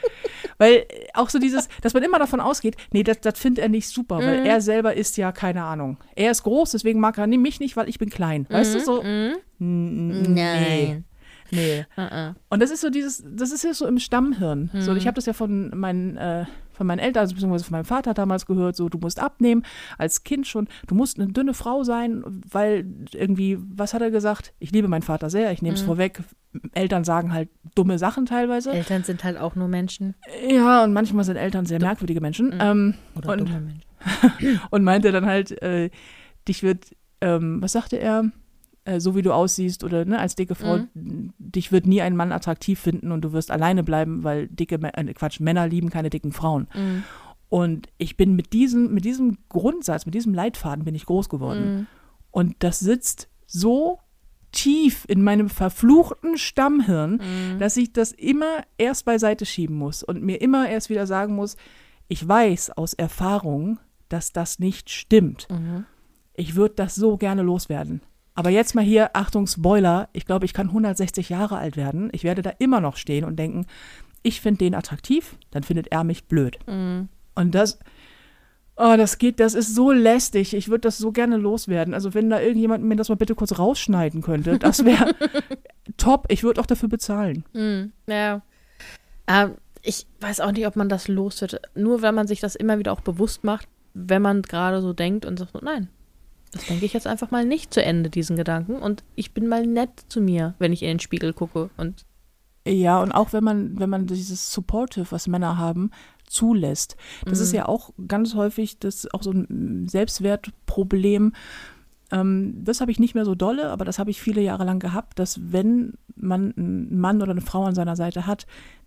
weil äh, auch so dieses, dass man immer davon ausgeht, nee, das, das findet er nicht super, weil er selber ist ja, keine Ahnung. Er ist groß, deswegen mag er mich nicht, weil ich bin klein. Weißt du, so, n- nee. Nee. Uh-uh. Und das ist so dieses, das ist ja so im Stammhirn. So, ich habe das ja von meinen, äh, von meinen Eltern, also beziehungsweise von meinem Vater damals gehört, so, du musst abnehmen, als Kind schon, du musst eine dünne Frau sein, weil irgendwie, was hat er gesagt? Ich liebe meinen Vater sehr, ich nehme es vorweg. Eltern sagen halt dumme Sachen teilweise. Eltern sind halt auch nur Menschen. Ja, und manchmal sind Eltern sehr merkwürdige Menschen. Ähm, Oder und, dumme Menschen. und meinte dann halt, äh, dich wird, ähm, was sagte er? Äh, so wie du aussiehst oder ne, als dicke Frau, dich wird nie ein Mann attraktiv finden und du wirst alleine bleiben, weil dicke, äh, Quatsch, Männer lieben keine dicken Frauen. Mhm. Und ich bin mit diesem, mit diesem Grundsatz, mit diesem Leitfaden bin ich groß geworden. Und das sitzt so tief in meinem verfluchten Stammhirn, dass ich das immer erst beiseite schieben muss und mir immer erst wieder sagen muss, ich weiß aus Erfahrung, dass das nicht stimmt. Ich würde das so gerne loswerden. Aber jetzt mal hier, Achtung, Spoiler, ich glaube, ich kann 160 Jahre alt werden. Ich werde da immer noch stehen und denken, ich finde den attraktiv, dann findet er mich blöd. Und das, oh, das geht, das ist so lästig. Ich würde das so gerne loswerden. Also wenn da irgendjemand mir das mal bitte kurz rausschneiden könnte, das wäre top. Ich würde auch dafür bezahlen. Hm, ja. Ähm, ich weiß auch nicht, ob man das los wird. Nur wenn man sich das immer wieder auch bewusst macht, wenn man gerade so denkt und sagt, so, nein, das denke ich jetzt einfach mal nicht zu Ende, diesen Gedanken. Und ich bin mal nett zu mir, wenn ich in den Spiegel gucke. Und Ja, und auch wenn man, wenn man dieses Supportive, was Männer haben, zulässt. Das ist ja auch ganz häufig das auch so ein Selbstwertproblem. Ähm, das habe ich nicht mehr so dolle, aber das habe ich viele Jahre lang gehabt, dass wenn man einen Mann oder eine Frau an seiner Seite hat,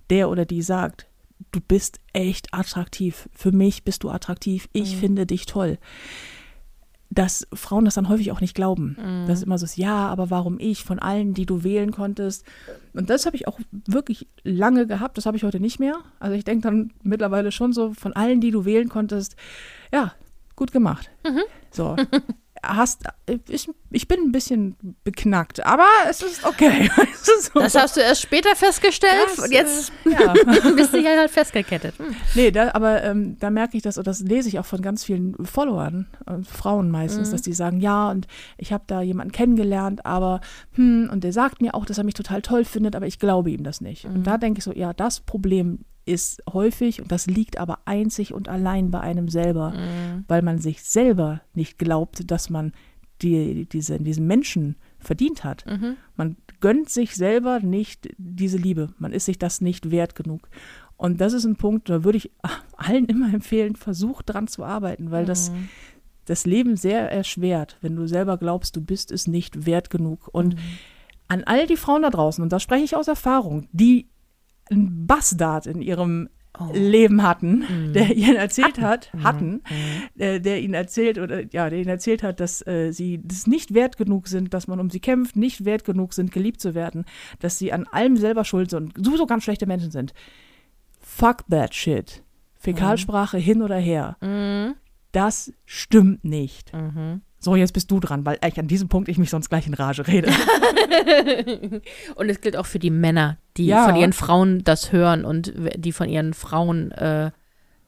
der oder die sagt, du bist echt attraktiv. Für mich bist du attraktiv. Ich finde dich toll. Dass Frauen das dann häufig auch nicht glauben. Das ist immer so, ja, aber warum ich von allen, die du wählen konntest? Und das habe ich auch wirklich lange gehabt. Das habe ich heute nicht mehr. Also ich denke dann mittlerweile schon so, von allen, die du wählen konntest, ja, gut gemacht. So. Hast, ich, ich bin ein bisschen beknackt, aber es ist okay. So. das hast du erst später festgestellt Das, und jetzt äh, ja. bist du ja halt festgekettet. Hm. Nee, da, aber ähm, da merke ich das, und das lese ich auch von ganz vielen Followern, äh, Frauen meistens, dass die sagen, ja, und ich habe da jemanden kennengelernt, aber, hm, und der sagt mir auch, dass er mich total toll findet, aber ich glaube ihm das nicht. Und da denke ich so, ja, das Problem ist häufig, und das liegt aber einzig und allein bei einem selber, weil man sich selber nicht glaubt, dass man die, diese, diesen Menschen verdient hat. Man gönnt sich selber nicht diese Liebe. Man ist sich das nicht wert genug. Und das ist ein Punkt, da würde ich allen immer empfehlen, versucht dran zu arbeiten, weil das, das Leben sehr erschwert, wenn du selber glaubst, du bist es nicht wert genug. Und Mhm. an all die Frauen da draußen, und da spreche ich aus Erfahrung, die einen Bastard in ihrem Oh. Leben hatten, Mhm. der ihnen erzählt hat, hatten, äh, der ihnen erzählt oder ja, der ihnen erzählt hat, dass äh, sie das nicht wert genug sind, dass man um sie kämpft, nicht wert genug sind, geliebt zu werden, dass sie an allem selber schuld sind und sowieso ganz schlechte Menschen sind. Fuck that shit. Fäkalsprache hin oder her. Mhm. Das stimmt nicht. Mhm. So, jetzt bist du dran, weil eigentlich an diesem Punkt ich mich sonst gleich in Rage rede. Und es gilt auch für die Männer, die Ja. von ihren Frauen das hören und die von ihren Frauen äh,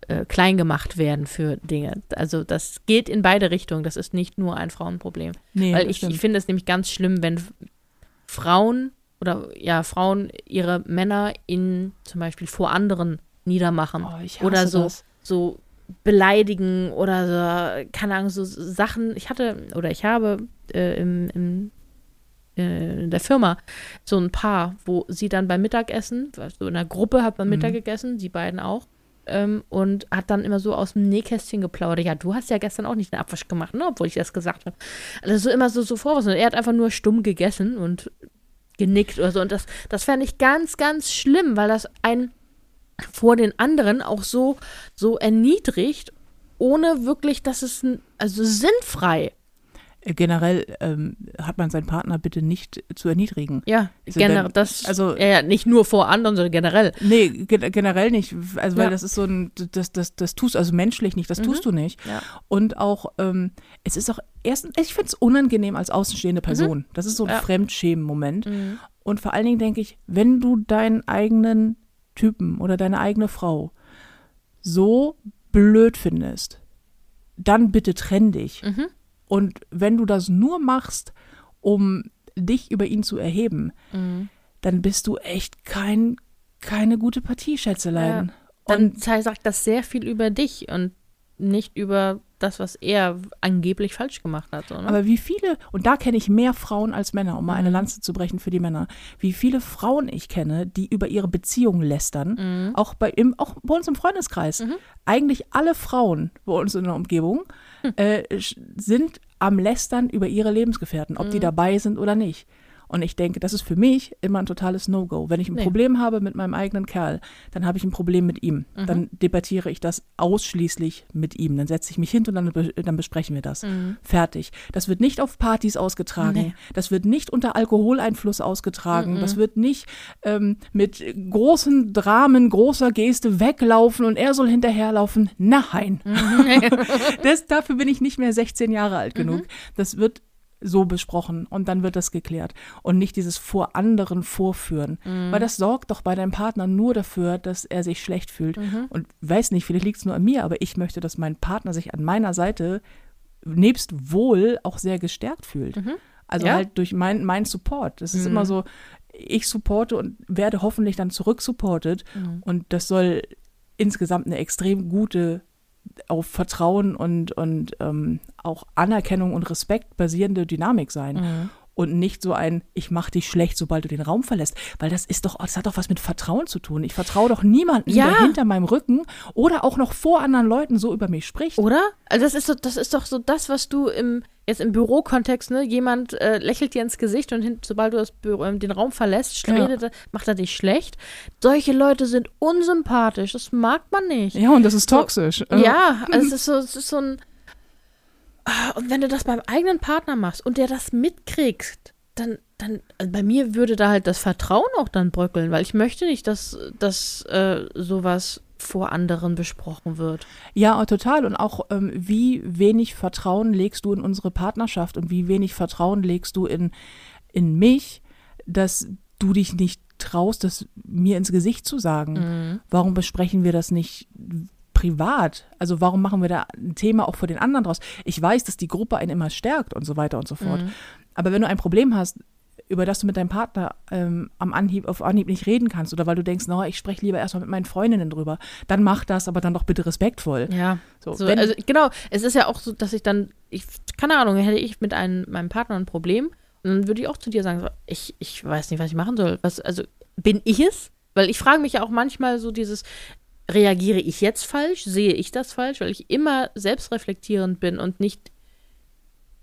äh, klein gemacht werden für Dinge. Also das geht in beide Richtungen. Das ist nicht nur ein Frauenproblem. Nee, Weil ich, ich finde es nämlich ganz schlimm, wenn Frauen oder ja, Frauen ihre Männer in zum Beispiel vor anderen niedermachen. oh, ich oder so, das. so beleidigen oder so, keine Ahnung, so Sachen. Ich hatte oder ich habe äh, im, im, äh, in der Firma so ein Paar, wo sie dann beim Mittagessen, so in einer Gruppe hat man Mhm. Mittag gegessen, die beiden auch. Ähm, und hat dann immer so aus dem Nähkästchen geplaudert. Ja, du hast ja gestern auch nicht den Abwasch gemacht, ne? obwohl ich das gesagt habe. Also so immer so, so Vorwürfe. Und er hat einfach nur stumm gegessen und genickt oder so. Und das, das fände ich ganz, ganz schlimm, weil das einen vor den anderen auch so, so erniedrigt, ohne wirklich, dass es, also sinnfrei. Äh, Generell ähm, hat man seinen Partner bitte nicht zu erniedrigen. Ja, Also generell, wenn- das, also- ja, ja, nicht nur vor anderen, sondern generell. Nee, ge generell nicht. Also, weil Ja. das ist so ein, das, das, das tust also menschlich nicht, das Mhm. tust du nicht. Ja. Und auch, ähm, es ist auch erstens, ich finde es unangenehm als außenstehende Person. Das ist so ein Mhm. Fremdschämen-Moment. Mhm. Und vor allen Dingen denke ich, wenn du deinen eigenen Typen oder deine eigene Frau so blöd findest, dann bitte trenn dich. Mhm. Und wenn du das nur machst, um dich über ihn zu erheben, Mhm. dann bist du echt kein, keine gute Partie, Schätzelein. Dann Und sagt das sehr viel über dich und nicht über das, was er angeblich falsch gemacht hat. Ne? aber wie viele, und da kenne ich mehr Frauen als Männer, um mal eine Lanze zu brechen für die Männer, wie viele Frauen ich kenne, die über ihre Beziehung lästern, Mhm. auch, bei, im, auch bei uns im Freundeskreis. Eigentlich alle Frauen bei uns in der Umgebung Hm. äh, sind am Lästern über ihre Lebensgefährten, ob die Mhm. dabei sind oder nicht. Und ich denke, das ist für mich immer ein totales No-Go. Wenn ich ein Nee. Problem habe mit meinem eigenen Kerl, dann habe ich ein Problem mit ihm. Mhm. Dann debattiere ich das ausschließlich mit ihm. Dann setze ich mich hin und dann, be- dann besprechen wir das. Mhm. Fertig. Das wird nicht auf Partys ausgetragen. Nee. Das wird nicht unter Alkoholeinfluss ausgetragen. Mhm. Das wird nicht ähm, mit großen Dramen, großer Geste weglaufen und er soll hinterherlaufen. Nein. das, dafür bin ich nicht mehr 16 Jahre alt genug. Das wird so besprochen und dann wird das geklärt und nicht dieses vor anderen vorführen, weil das sorgt doch bei deinem Partner nur dafür, dass er sich schlecht fühlt. Und weiß nicht, vielleicht liegt es nur an mir, aber ich möchte, dass mein Partner sich an meiner Seite nebst wohl auch sehr gestärkt fühlt. Also Ja. halt durch mein, mein Support. Das ist immer so, ich supporte und werde hoffentlich dann zurück-supported und das soll insgesamt eine extrem gute auf Vertrauen und, und ähm, auch Anerkennung und Respekt basierende Dynamik sein. Und nicht so ein, ich mach dich schlecht, sobald du den Raum verlässt. Weil das ist doch, das hat doch was mit Vertrauen zu tun. Ich vertraue doch niemandem, Ja. der hinter meinem Rücken oder auch noch vor anderen Leuten so über mich spricht. Oder? Also das ist so, das ist doch so das, was du im jetzt im Bürokontext, ne, jemand äh, lächelt dir ins Gesicht und hin, sobald du das Büro, ähm, den Raum verlässt, Ja. redet, macht er dich schlecht. Solche Leute sind unsympathisch, das mag man nicht. Ja, und das ist toxisch. Äh, Ja, also es ist so, es ist so ein. Und wenn du das beim eigenen Partner machst und der das mitkriegt, dann, dann, also bei mir würde da halt das Vertrauen auch dann bröckeln, weil ich möchte nicht, dass, dass äh, sowas vor anderen besprochen wird. Ja, total. Und auch, ähm, wie wenig Vertrauen legst du in unsere Partnerschaft und wie wenig Vertrauen legst du in, in mich, dass du dich nicht traust, das mir ins Gesicht zu sagen. Warum besprechen wir das nicht privat? Also warum machen wir da ein Thema auch vor den anderen draus? Ich weiß, dass die Gruppe einen immer stärkt und so weiter und so fort. Aber wenn du ein Problem hast, über das du mit deinem Partner ähm, am Anhieb, auf Anhieb nicht reden kannst oder weil du denkst, no, ich spreche lieber erstmal mit meinen Freundinnen drüber, dann mach das, aber dann doch bitte respektvoll. Ja. So, So, also genau, es ist ja auch so, dass ich dann, ich, keine Ahnung, hätte ich mit einem, meinem Partner ein Problem und dann würde ich auch zu dir sagen, ich, ich weiß nicht, was ich machen soll. Was, also bin ich es? Weil ich frage mich ja auch manchmal so dieses, reagiere ich jetzt falsch? Sehe ich das falsch? Weil ich immer selbstreflektierend bin und nicht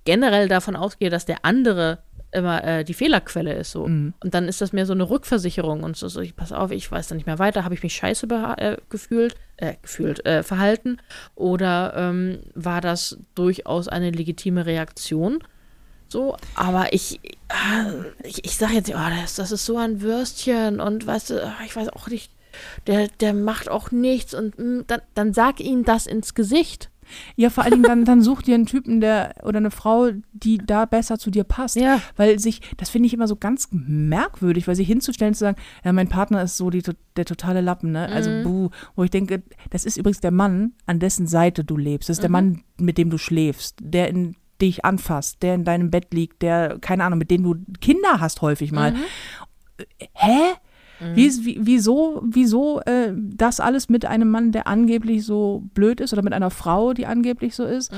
generell davon ausgehe, dass der andere immer äh, die Fehlerquelle ist so. Mhm. Und dann ist das mehr so eine Rückversicherung und so, so ich pass auf, ich weiß da nicht mehr weiter, habe ich mich scheiße äh, gefühlt, äh, gefühlt, äh, verhalten oder ähm, war das durchaus eine legitime Reaktion? So, aber ich, äh, ich, ich sage jetzt, oh, das, das ist so ein Würstchen und weißt du, ich weiß auch nicht, der, der macht auch nichts und mm, dann, dann sag ihm das ins Gesicht. Ja, vor allen Dingen dann, dann such dir einen Typen, der oder eine Frau, die da besser zu dir passt. Ja. Weil sich, das finde ich immer so ganz merkwürdig, weil sich hinzustellen zu sagen, ja, mein Partner ist so die, der totale Lappen, ne? Also, Mhm. buh, wo ich denke, das ist übrigens der Mann, an dessen Seite du lebst. Das ist der Mann, mit dem du schläfst, der in dich anfasst, der in deinem Bett liegt, der, keine Ahnung, mit dem du Kinder hast häufig mal. Hä? Ist- wie, wieso, wieso äh, das alles mit einem Mann, der angeblich so blöd ist oder mit einer Frau, die angeblich so ist?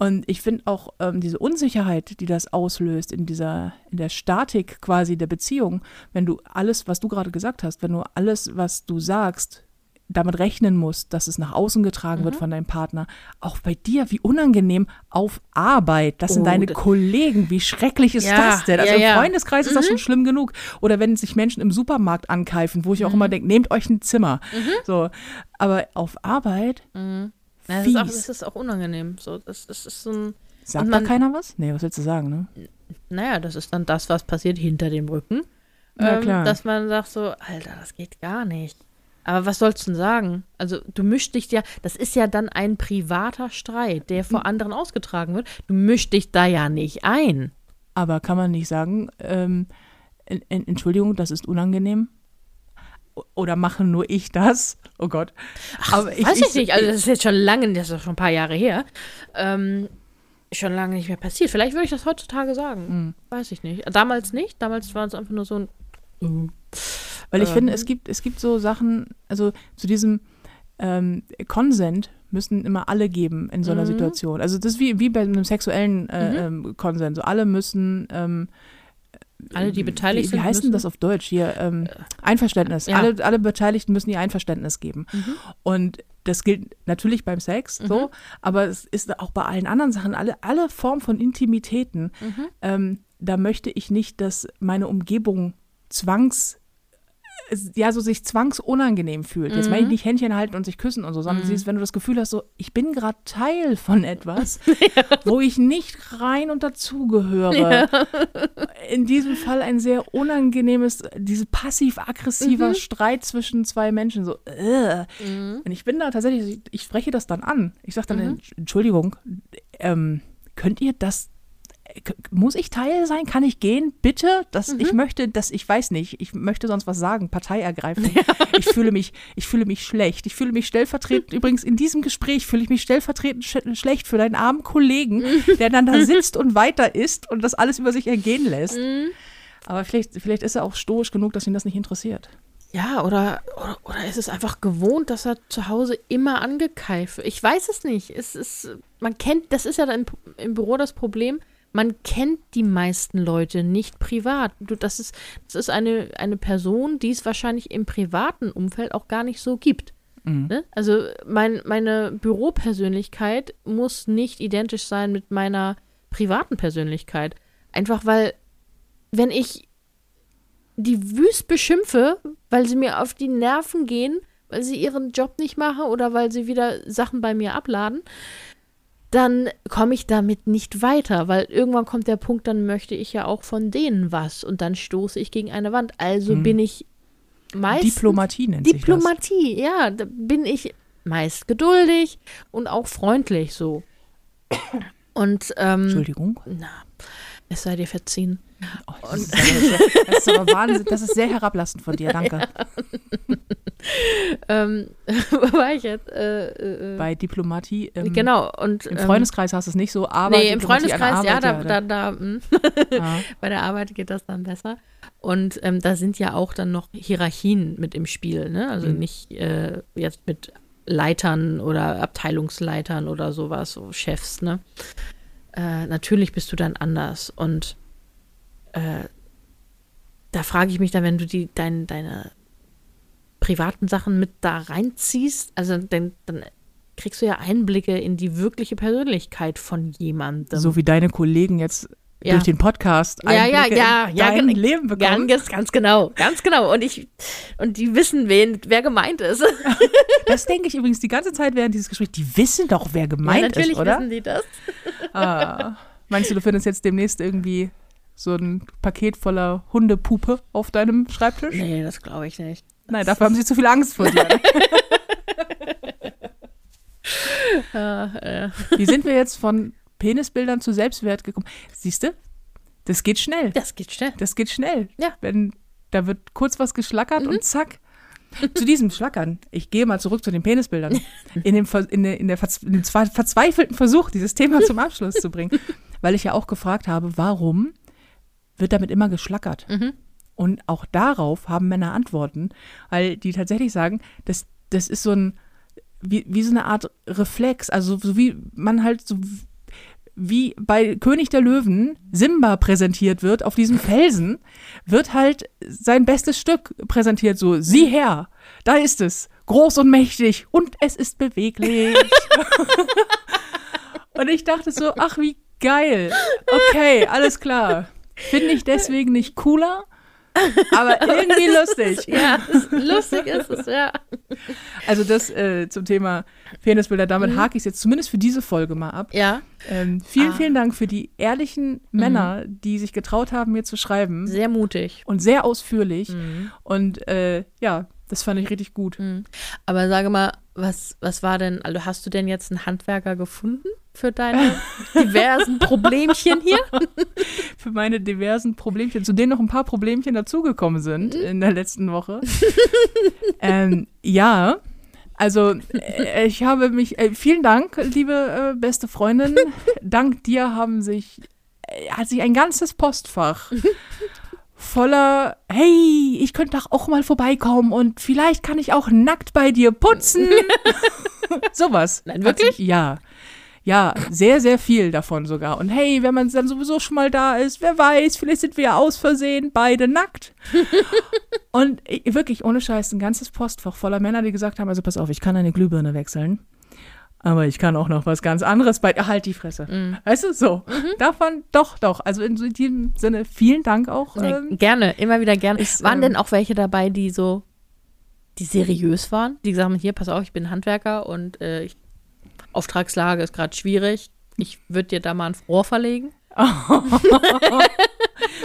Und ich finde auch ähm, diese Unsicherheit, die das auslöst in dieser, in der Statik quasi der Beziehung, wenn du alles, was du gerade gesagt hast, wenn du alles, was du sagst, damit rechnen musst, dass es nach außen getragen wird von deinem Partner, auch bei dir, wie unangenehm auf Arbeit, das sind Oh, deine das- Kollegen, wie schrecklich ist Ja, das denn? Also ja, im ja. Freundeskreis ist das schon schlimm genug. Oder wenn sich Menschen im Supermarkt ankeifen, wo ich auch immer denke, nehmt euch ein Zimmer. So, aber auf Arbeit, Ja, das, ist auch, das ist auch unangenehm. So, das, das ist so ein, sagt Und da man- keiner was? Nee, was willst du sagen, ne? naja, das ist dann das, was passiert hinter dem Rücken. Ähm. Dass man sagt so, Alter, das geht gar nicht. Aber was sollst du denn sagen? Also du mischst dich ja, das ist ja dann ein privater Streit, der vor anderen ausgetragen wird. Du mischst dich da ja nicht ein. Aber kann man nicht sagen, ähm, en- en- Entschuldigung, das ist unangenehm? Oder mache nur ich das? Oh Gott. Aber Weiß ich, nicht, also das ist jetzt schon lange, das ist doch schon ein paar Jahre her, ähm, schon lange nicht mehr passiert. Vielleicht würde ich das heutzutage sagen. Hm. Weiß ich nicht. Damals nicht, damals war es einfach nur so ein Weil ich Ähm. finde, es gibt, es gibt so Sachen, also zu diesem ähm, Consent müssen immer alle geben in so einer Mhm. Situation. Also das ist wie, wie bei einem sexuellen äh, Mhm. ähm, Consent. So alle müssen ähm, Alle, die beteiligt wie, wie sind, heißt denn das auf Deutsch hier? Ähm, Einverständnis. ja. Alle, alle Beteiligten müssen ihr Einverständnis geben. Mhm. Und das gilt natürlich beim Sex so, aber es ist auch bei allen anderen Sachen, alle, alle Formen von Intimitäten. Mhm. Ähm, da möchte ich nicht, dass meine Umgebung zwangs ja, so sich zwangsunangenehm fühlt. Jetzt meine ich nicht Händchen halten und sich küssen und so, sondern Mhm. dieses, wenn du das Gefühl hast, so, ich bin gerade Teil von etwas, wo ich nicht rein und dazugehöre. In diesem Fall ein sehr unangenehmes, diese passiv-aggressiver Streit zwischen zwei Menschen, so, äh. Und ich bin da tatsächlich, ich spreche das dann an. Ich sage dann, Entsch- Entschuldigung, ähm, könnt ihr das muss ich Teil sein? Kann ich gehen? Bitte? Das, Ich möchte, dass ich weiß nicht, ich möchte sonst was sagen, Partei ergreifen. Ich fühle mich, ich fühle mich schlecht. Ich fühle mich stellvertretend, übrigens in diesem Gespräch fühle ich mich stellvertretend sch schlecht für deinen armen Kollegen, der dann da sitzt und weiter isst und das alles über sich ergehen lässt. Aber vielleicht, vielleicht ist er auch stoisch genug, dass ihn das nicht interessiert. Ja, oder, oder, oder ist es einfach gewohnt, dass er zu Hause immer angekeift wird? Ich weiß es nicht. Es ist, man kennt, das ist ja dann im, im Büro das Problem, man kennt die meisten Leute nicht privat. Du, das ist, das ist eine, eine Person, die es wahrscheinlich im privaten Umfeld auch gar nicht so gibt. Ne? Also mein, meine Büropersönlichkeit muss nicht identisch sein mit meiner privaten Persönlichkeit. Einfach weil, wenn ich die wüst beschimpfe, weil sie mir auf die Nerven gehen, weil sie ihren Job nicht machen oder weil sie wieder Sachen bei mir abladen, dann komme ich damit nicht weiter, weil irgendwann kommt der Punkt, dann möchte ich ja auch von denen was und dann stoße ich gegen eine Wand. Also bin ich meistens Diplomatie nennt sich das. Diplomatie, ja, da bin ich meist geduldig und auch freundlich so. Und ähm, Entschuldigung. na, es sei dir verziehen. Oh, das, ist aber sehr, das ist aber Wahnsinn. Das ist sehr herablassend von dir, danke. Ähm, wo war ich jetzt? Äh, äh, Bei Diplomatie. Ähm, genau, und Im ähm, Freundeskreis hast du es nicht so, aber. nee, im Diplomatie Freundeskreis, ja, Arbeit, da, da, da, hm. ja. bei der Arbeit geht das dann besser. Und ähm, da sind ja auch dann noch Hierarchien mit im Spiel, ne? Also Mhm. nicht äh, jetzt mit Leitern oder Abteilungsleitern oder sowas, so Chefs, ne? Äh, natürlich bist du dann anders. Und äh, da frage ich mich dann, wenn du die, dein, deine privaten Sachen mit da reinziehst, also dann, dann kriegst du ja Einblicke in die wirkliche Persönlichkeit von jemandem. So wie deine Kollegen jetzt Ja. durch den Podcast Ja, ja, Einblicke ja, in ja, dein gen- Leben bekommen. Ganz, ganz genau, ganz genau. Und ich, und die wissen, wen, wer gemeint ist. Das denke ich übrigens die ganze Zeit während dieses Gesprächs. Die wissen doch, wer gemeint ja, natürlich ist, oder? wissen die das. Ah. Meinst du, du findest jetzt demnächst irgendwie so ein Paket voller Hundepuppe auf deinem Schreibtisch? Nee, das glaube ich nicht. Nein, dafür haben sie zu viel Angst vor dir. Äh. Wie sind wir jetzt von Penisbildern zu Selbstwert gekommen? Siehst du? Das geht schnell. Das geht schnell. Das geht schnell. Ja. Wenn da wird kurz was geschlackert Mhm. und zack. zu diesem Schlackern, ich gehe mal zurück zu den Penisbildern, in dem, Ver- in der, in der Verz- in dem zwe- verzweifelten Versuch, dieses Thema zum Abschluss zu bringen, weil ich ja auch gefragt habe, warum wird damit immer geschlackert? Mhm. Und auch darauf haben Männer Antworten, weil die tatsächlich sagen, das, das ist so ein, wie, wie so eine Art Reflex, also so wie man halt so wie bei König der Löwen Simba präsentiert wird auf diesem Felsen, wird halt sein bestes Stück präsentiert. So, sieh her, da ist es, groß und mächtig und es ist beweglich. und ich dachte so, ach wie geil. Okay, alles klar. Finde ich deswegen nicht cooler, aber irgendwie lustig. Ja, das- lustig ist es, ja. Also das äh, zum Thema Penisbilder, damit hake ich es jetzt zumindest für diese Folge mal ab. Ja, Ähm, vielen, Ah. vielen Dank für die ehrlichen Männer, die sich getraut haben, mir zu schreiben. sehr mutig. und sehr ausführlich. Mhm. Und äh, ja, das fand ich richtig gut. Aber sage mal, was, was war denn, also hast du denn jetzt einen Handwerker gefunden für deine diversen Problemchen hier? Für meine diversen Problemchen, zu denen noch ein paar Problemchen dazugekommen sind Mhm. in der letzten Woche. ähm, ja. Also, äh, ich habe mich, äh, vielen Dank, liebe äh, beste Freundin. Dank dir haben sich, äh, hat sich ein ganzes Postfach voller, hey, ich könnte doch auch mal vorbeikommen und vielleicht kann ich auch nackt bei dir putzen. Sowas. Nein, wirklich? sich- Ja. Ja, sehr, sehr viel davon sogar. Und hey, wenn man dann sowieso schon mal da ist, wer weiß, vielleicht sind wir ja aus Versehen beide nackt. Und ich- wirklich, ohne Scheiß, ein ganzes Postfach voller Männer, die gesagt haben, also pass auf, ich kann eine Glühbirne wechseln. Aber ich kann auch noch was ganz anderes bei. Halt die Fresse. Mhm. Weißt du, so. Davon, doch, doch. Also in diesem Sinne, vielen Dank auch. Ähm, gerne, immer wieder gerne. ist, waren ähm, denn auch welche dabei, die so, die seriös waren? Die gesagt haben, hier, pass auf, ich bin Handwerker und äh, ich, Auftragslage ist gerade schwierig. Ich würde dir da mal ein Rohr verlegen.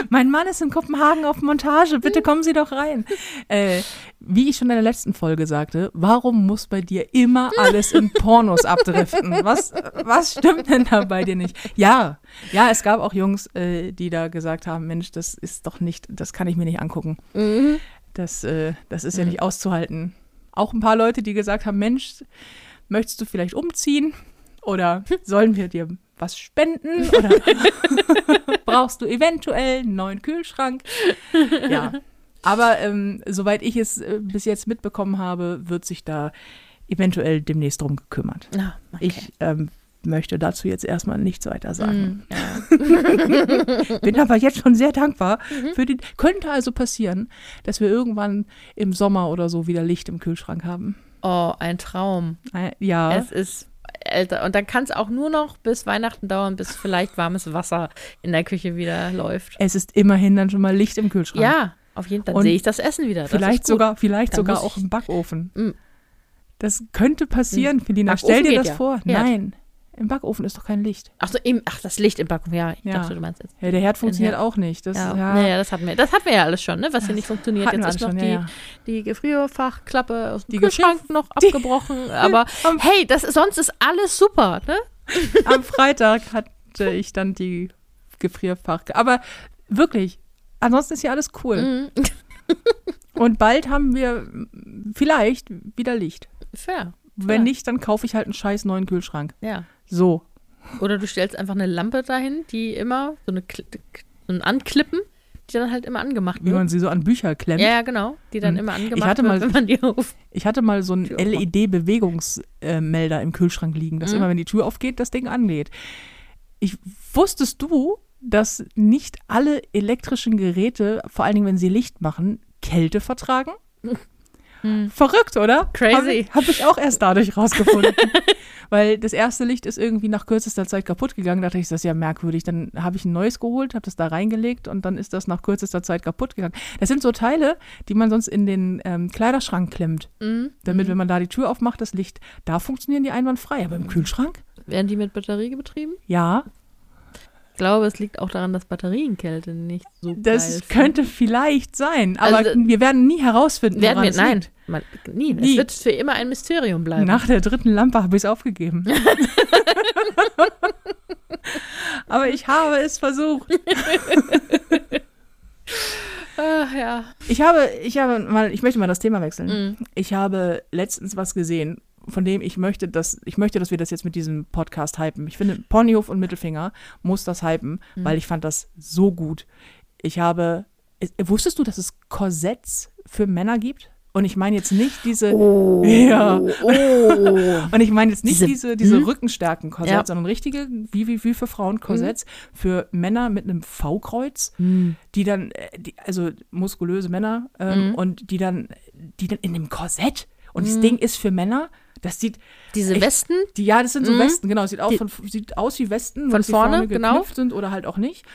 mein Mann ist in Kopenhagen auf Montage. Bitte kommen Sie doch rein. Äh, wie ich schon in der letzten Folge sagte, warum muss bei dir immer alles in Pornos abdriften? Was, was stimmt denn da bei dir nicht? Ja, ja, es gab auch Jungs, äh, die da gesagt haben, Mensch, das ist doch nicht, das kann ich mir nicht angucken. Das, äh, das ist ja nicht auszuhalten. Auch ein paar Leute, die gesagt haben, Mensch, möchtest du vielleicht umziehen? Oder sollen wir dir was spenden? Oder brauchst du eventuell einen neuen Kühlschrank? Ja. Aber ähm, soweit ich es äh, bis jetzt mitbekommen habe, wird sich da eventuell demnächst drum gekümmert. Ah, okay. Ich ähm, möchte dazu jetzt erstmal nichts weiter sagen. Mm. Bin aber jetzt schon sehr dankbar für den. Könnte also passieren, dass wir irgendwann im Sommer oder so wieder Licht im Kühlschrank haben. Oh, ein Traum. Ja. Es ist, Alter, und dann kann es auch nur noch bis Weihnachten dauern, bis vielleicht warmes Wasser in der Küche wieder läuft. es ist immerhin dann schon mal Licht im Kühlschrank. Ja, auf jeden Fall. Dann sehe ich das Essen wieder. Das Vielleicht sogar, vielleicht Dann sogar auch im Backofen. Mm. Das könnte passieren, Felina. Backofen Stell dir das ja. vor. Herd. Nein, im Backofen ist doch kein Licht. Ach so, im, ach, das Licht im Backen. Ja, ich Ja. dachte, du meinst jetzt. Ja, der Herd funktioniert auch nicht. Das, Ja, ja, Naja, das hatten wir. Das hatten wir ja alles schon, ne? Was hier nicht funktioniert. Jetzt ist noch schon, die, ja, die Gefrierfachklappe aus dem Die Kühlschrank noch abgebrochen. Aber hey, das, sonst ist alles super, ne? Am Freitag hatte ich dann die Gefrierfach. Aber wirklich, ansonsten ist ja alles cool. Mhm. Und bald haben wir vielleicht wieder Licht. Fair. Wenn Ja. nicht, dann kaufe ich halt einen scheiß neuen Kühlschrank. Ja. So. Oder du stellst einfach eine Lampe dahin, die immer so eine Kl so ein Anklippen, die dann halt immer angemacht Wie wird. man sie so an Bücher klemmt. Ja, ja, genau. Die dann Hm. immer angemacht wird, mal- wenn man die auf. Ich hatte mal so einen. LED-Bewegungsmelder im Kühlschrank liegen, dass Mhm. immer, wenn die Tür aufgeht, das Ding angeht. Ich, wusstest du, dass nicht alle elektrischen Geräte, vor allen Dingen, wenn sie Licht machen, Kälte vertragen? Verrückt, oder? Crazy. Habe ich, hab ich auch erst dadurch rausgefunden. Weil das erste Licht ist irgendwie nach kürzester Zeit kaputt gegangen. Da dachte ich, das ist ja merkwürdig. Dann habe ich ein neues geholt, habe das da reingelegt und dann ist das nach kürzester Zeit kaputt gegangen. Das sind so Teile, die man sonst in den ähm, Kleiderschrank klemmt. Mhm. Damit, wenn man da die Tür aufmacht, das Licht, da funktionieren die einwandfrei. Aber im Kühlschrank? Werden die mit Batterie betrieben? Ja, Ich glaube, es liegt auch daran, dass Batterienkälte nicht so das geil sind. könnte vielleicht sein. Aber Also, wir werden nie herausfinden, Werden wir, nein, man, nie. Nie. Es wird für immer ein Mysterium bleiben. Nach der dritten Lampe habe ich es aufgegeben. Aber ich habe es versucht. Ach, ja. Ich habe, ich habe mal, ich möchte mal das Thema wechseln. Mhm. Ich habe letztens was gesehen, von dem ich möchte, dass ich möchte, dass wir das jetzt mit diesem Podcast hypen. Ich finde, Ponyhof und Mittelfinger muss das hypen, Mhm. weil ich fand das so gut. Ich habe, äh, wusstest du, dass es Korsetts für Männer gibt? Und ich meine jetzt nicht diese, Oh. Ja. Oh. und ich meine jetzt nicht Diese- diese, diese hm? Rückenstärken-Korsetts, Ja. sondern richtige, wie, wie, wie für Frauen Korsetts für Männer mit einem V-Kreuz Hm. die dann, äh, die, also muskulöse Männer, ähm, Mhm. und die dann, die dann in einem Korsett. Und das Ding ist für Männer, das sieht, Diese Ich- Westen? die, ja, das sind so Mhm. Westen, genau, sieht, aus, Die- von, sieht aus wie Westen, Von die vorne, genau. sind oder halt auch nicht.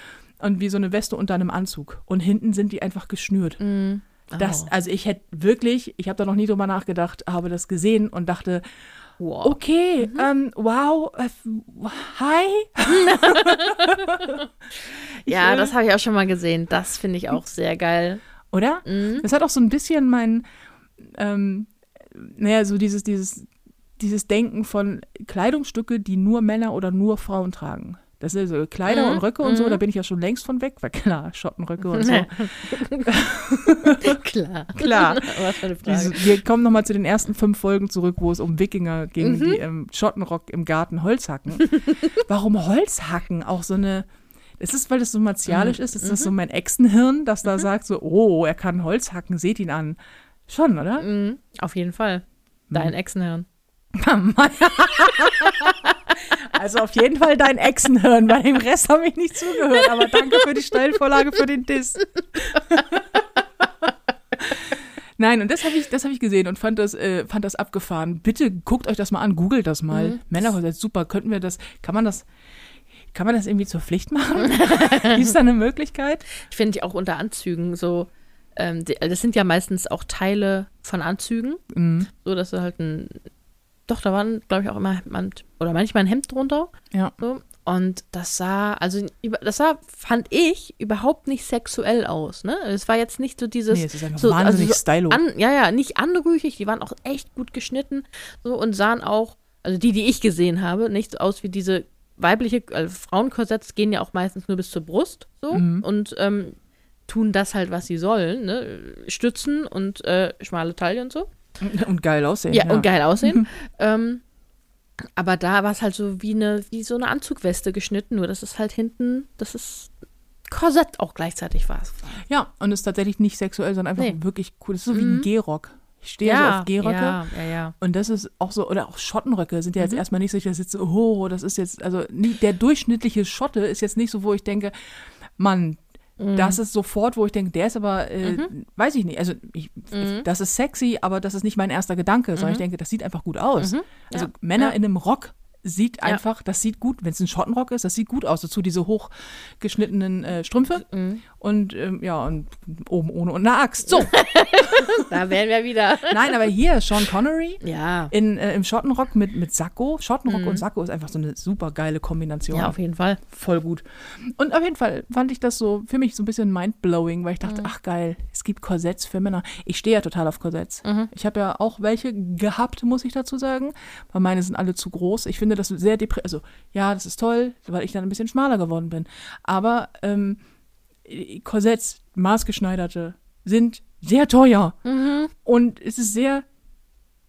Und wie so eine Weste unter einem Anzug. Und hinten sind die einfach geschnürt. Mhm. Das, Oh. also ich hätte wirklich, ich habe da noch nie drüber nachgedacht, habe das gesehen und dachte, Wow. okay, Mhm. ähm, wow, äh, hi. Ja, äh, das habe ich auch schon mal gesehen. Das finde ich auch sehr geil. Oder? Mhm. Das hat auch so ein bisschen mein, ähm, naja, so dieses, dieses, dieses Denken von Kleidungsstücke, die nur Männer oder nur Frauen tragen. Das sind so Kleider Mhm, und Röcke und so, mhm. da bin ich ja schon längst von weg, weil klar, Schottenröcke und so. Klar. Klar. Was für eine Frage. Wir kommen nochmal zu den ersten fünf Folgen zurück, wo es um Wikinger ging, Mhm. die im Schottenrock im Garten Holz hacken. Warum Holz hacken? Auch so eine. Es ist, weil das so martialisch ist, ist das Mhm. so mein Echsenhirn, das da sagt so, oh, er kann Holz hacken, seht ihn an. Schon, oder? Mhm. Auf jeden Fall. Dein Echsenhirn. Also auf jeden Fall dein Echsenhirn, bei dem Rest habe ich nicht zugehört. Aber danke für die Steilvorlage für den Diss. Nein, und das habe ich, das hab ich gesehen und fand das, äh, fand das abgefahren. Bitte guckt euch das mal an, googelt das mal. Mhm. Männerkorsett, super. Könnten wir das, kann man das, kann man das irgendwie zur Pflicht machen? Ist da eine Möglichkeit? Ich finde auch unter Anzügen so, ähm, das sind ja meistens auch Teile von Anzügen, Mhm. so dass du halt ein, doch, da waren, glaube ich, auch immer, man, oder manchmal ein Hemd drunter. Ja. So. Und das sah, also das sah, fand ich, überhaupt nicht sexuell aus. Ne? Es war jetzt nicht so dieses. Nee, es ist einfach so, wahnsinnig also so stylo. An, ja, ja, nicht anrüchig, die waren auch echt gut geschnitten so, und sahen auch, also die, die ich gesehen habe, nicht so aus wie diese weibliche, also Frauenkorsetts gehen ja auch meistens nur bis zur Brust so Mhm. und ähm, tun das halt, was sie sollen, ne? Stützen und äh, schmale Taille und so. Und geil aussehen. Ja, und geil aussehen. ähm, aber da war es halt so wie eine, wie so eine Anzugweste geschnitten, nur dass es halt hinten, das ist Korsett auch gleichzeitig war. Ja, und es ist tatsächlich nicht sexuell, sondern einfach Nee. wirklich cool. Das ist so wie ein Mhm. Gehrock. Ich stehe so auf Gehröcke. Ja, ja, ja. Und das ist auch so, oder auch Schottenröcke sind ja jetzt Mhm. erstmal nicht so, dass ich jetzt so, oh, das ist jetzt, also der durchschnittliche Schotte ist jetzt nicht so, wo ich denke, Mann, Mhm. das ist sofort, wo ich denke, der ist aber, äh, weiß ich nicht, also ich, Mhm. das ist sexy, aber das ist nicht mein erster Gedanke, sondern ich denke, das sieht einfach gut aus. Mhm. Also Ja. Männer Ja. in einem Rock sieht Ja. einfach, das sieht gut, wenn es ein Schottenrock ist, das sieht gut aus. Dazu diese hochgeschnittenen äh, Strümpfe Mhm. und ähm, ja, und oben ohne und eine Axt. So, Da wären wir wieder. nein, aber hier Sean Connery Ja. in, äh, im Schottenrock mit, mit Sakko. Schottenrock und Sakko ist einfach so eine super geile Kombination. Mhm. Ja, auf jeden Fall. Voll gut. Und auf jeden Fall fand ich das so für mich so ein bisschen mindblowing, weil ich Mhm. dachte, ach geil, es gibt Korsetts für Männer. Ich stehe ja total auf Korsetts. Mhm. Ich habe ja auch welche gehabt, muss ich dazu sagen, weil meine sind alle zu groß. Ich finde das sehr deprimierend. Also ja, das ist toll, weil ich dann ein bisschen schmaler geworden bin. Aber ähm, Korsetts, maßgeschneiderte, sind sehr teuer. Mhm. Und es ist sehr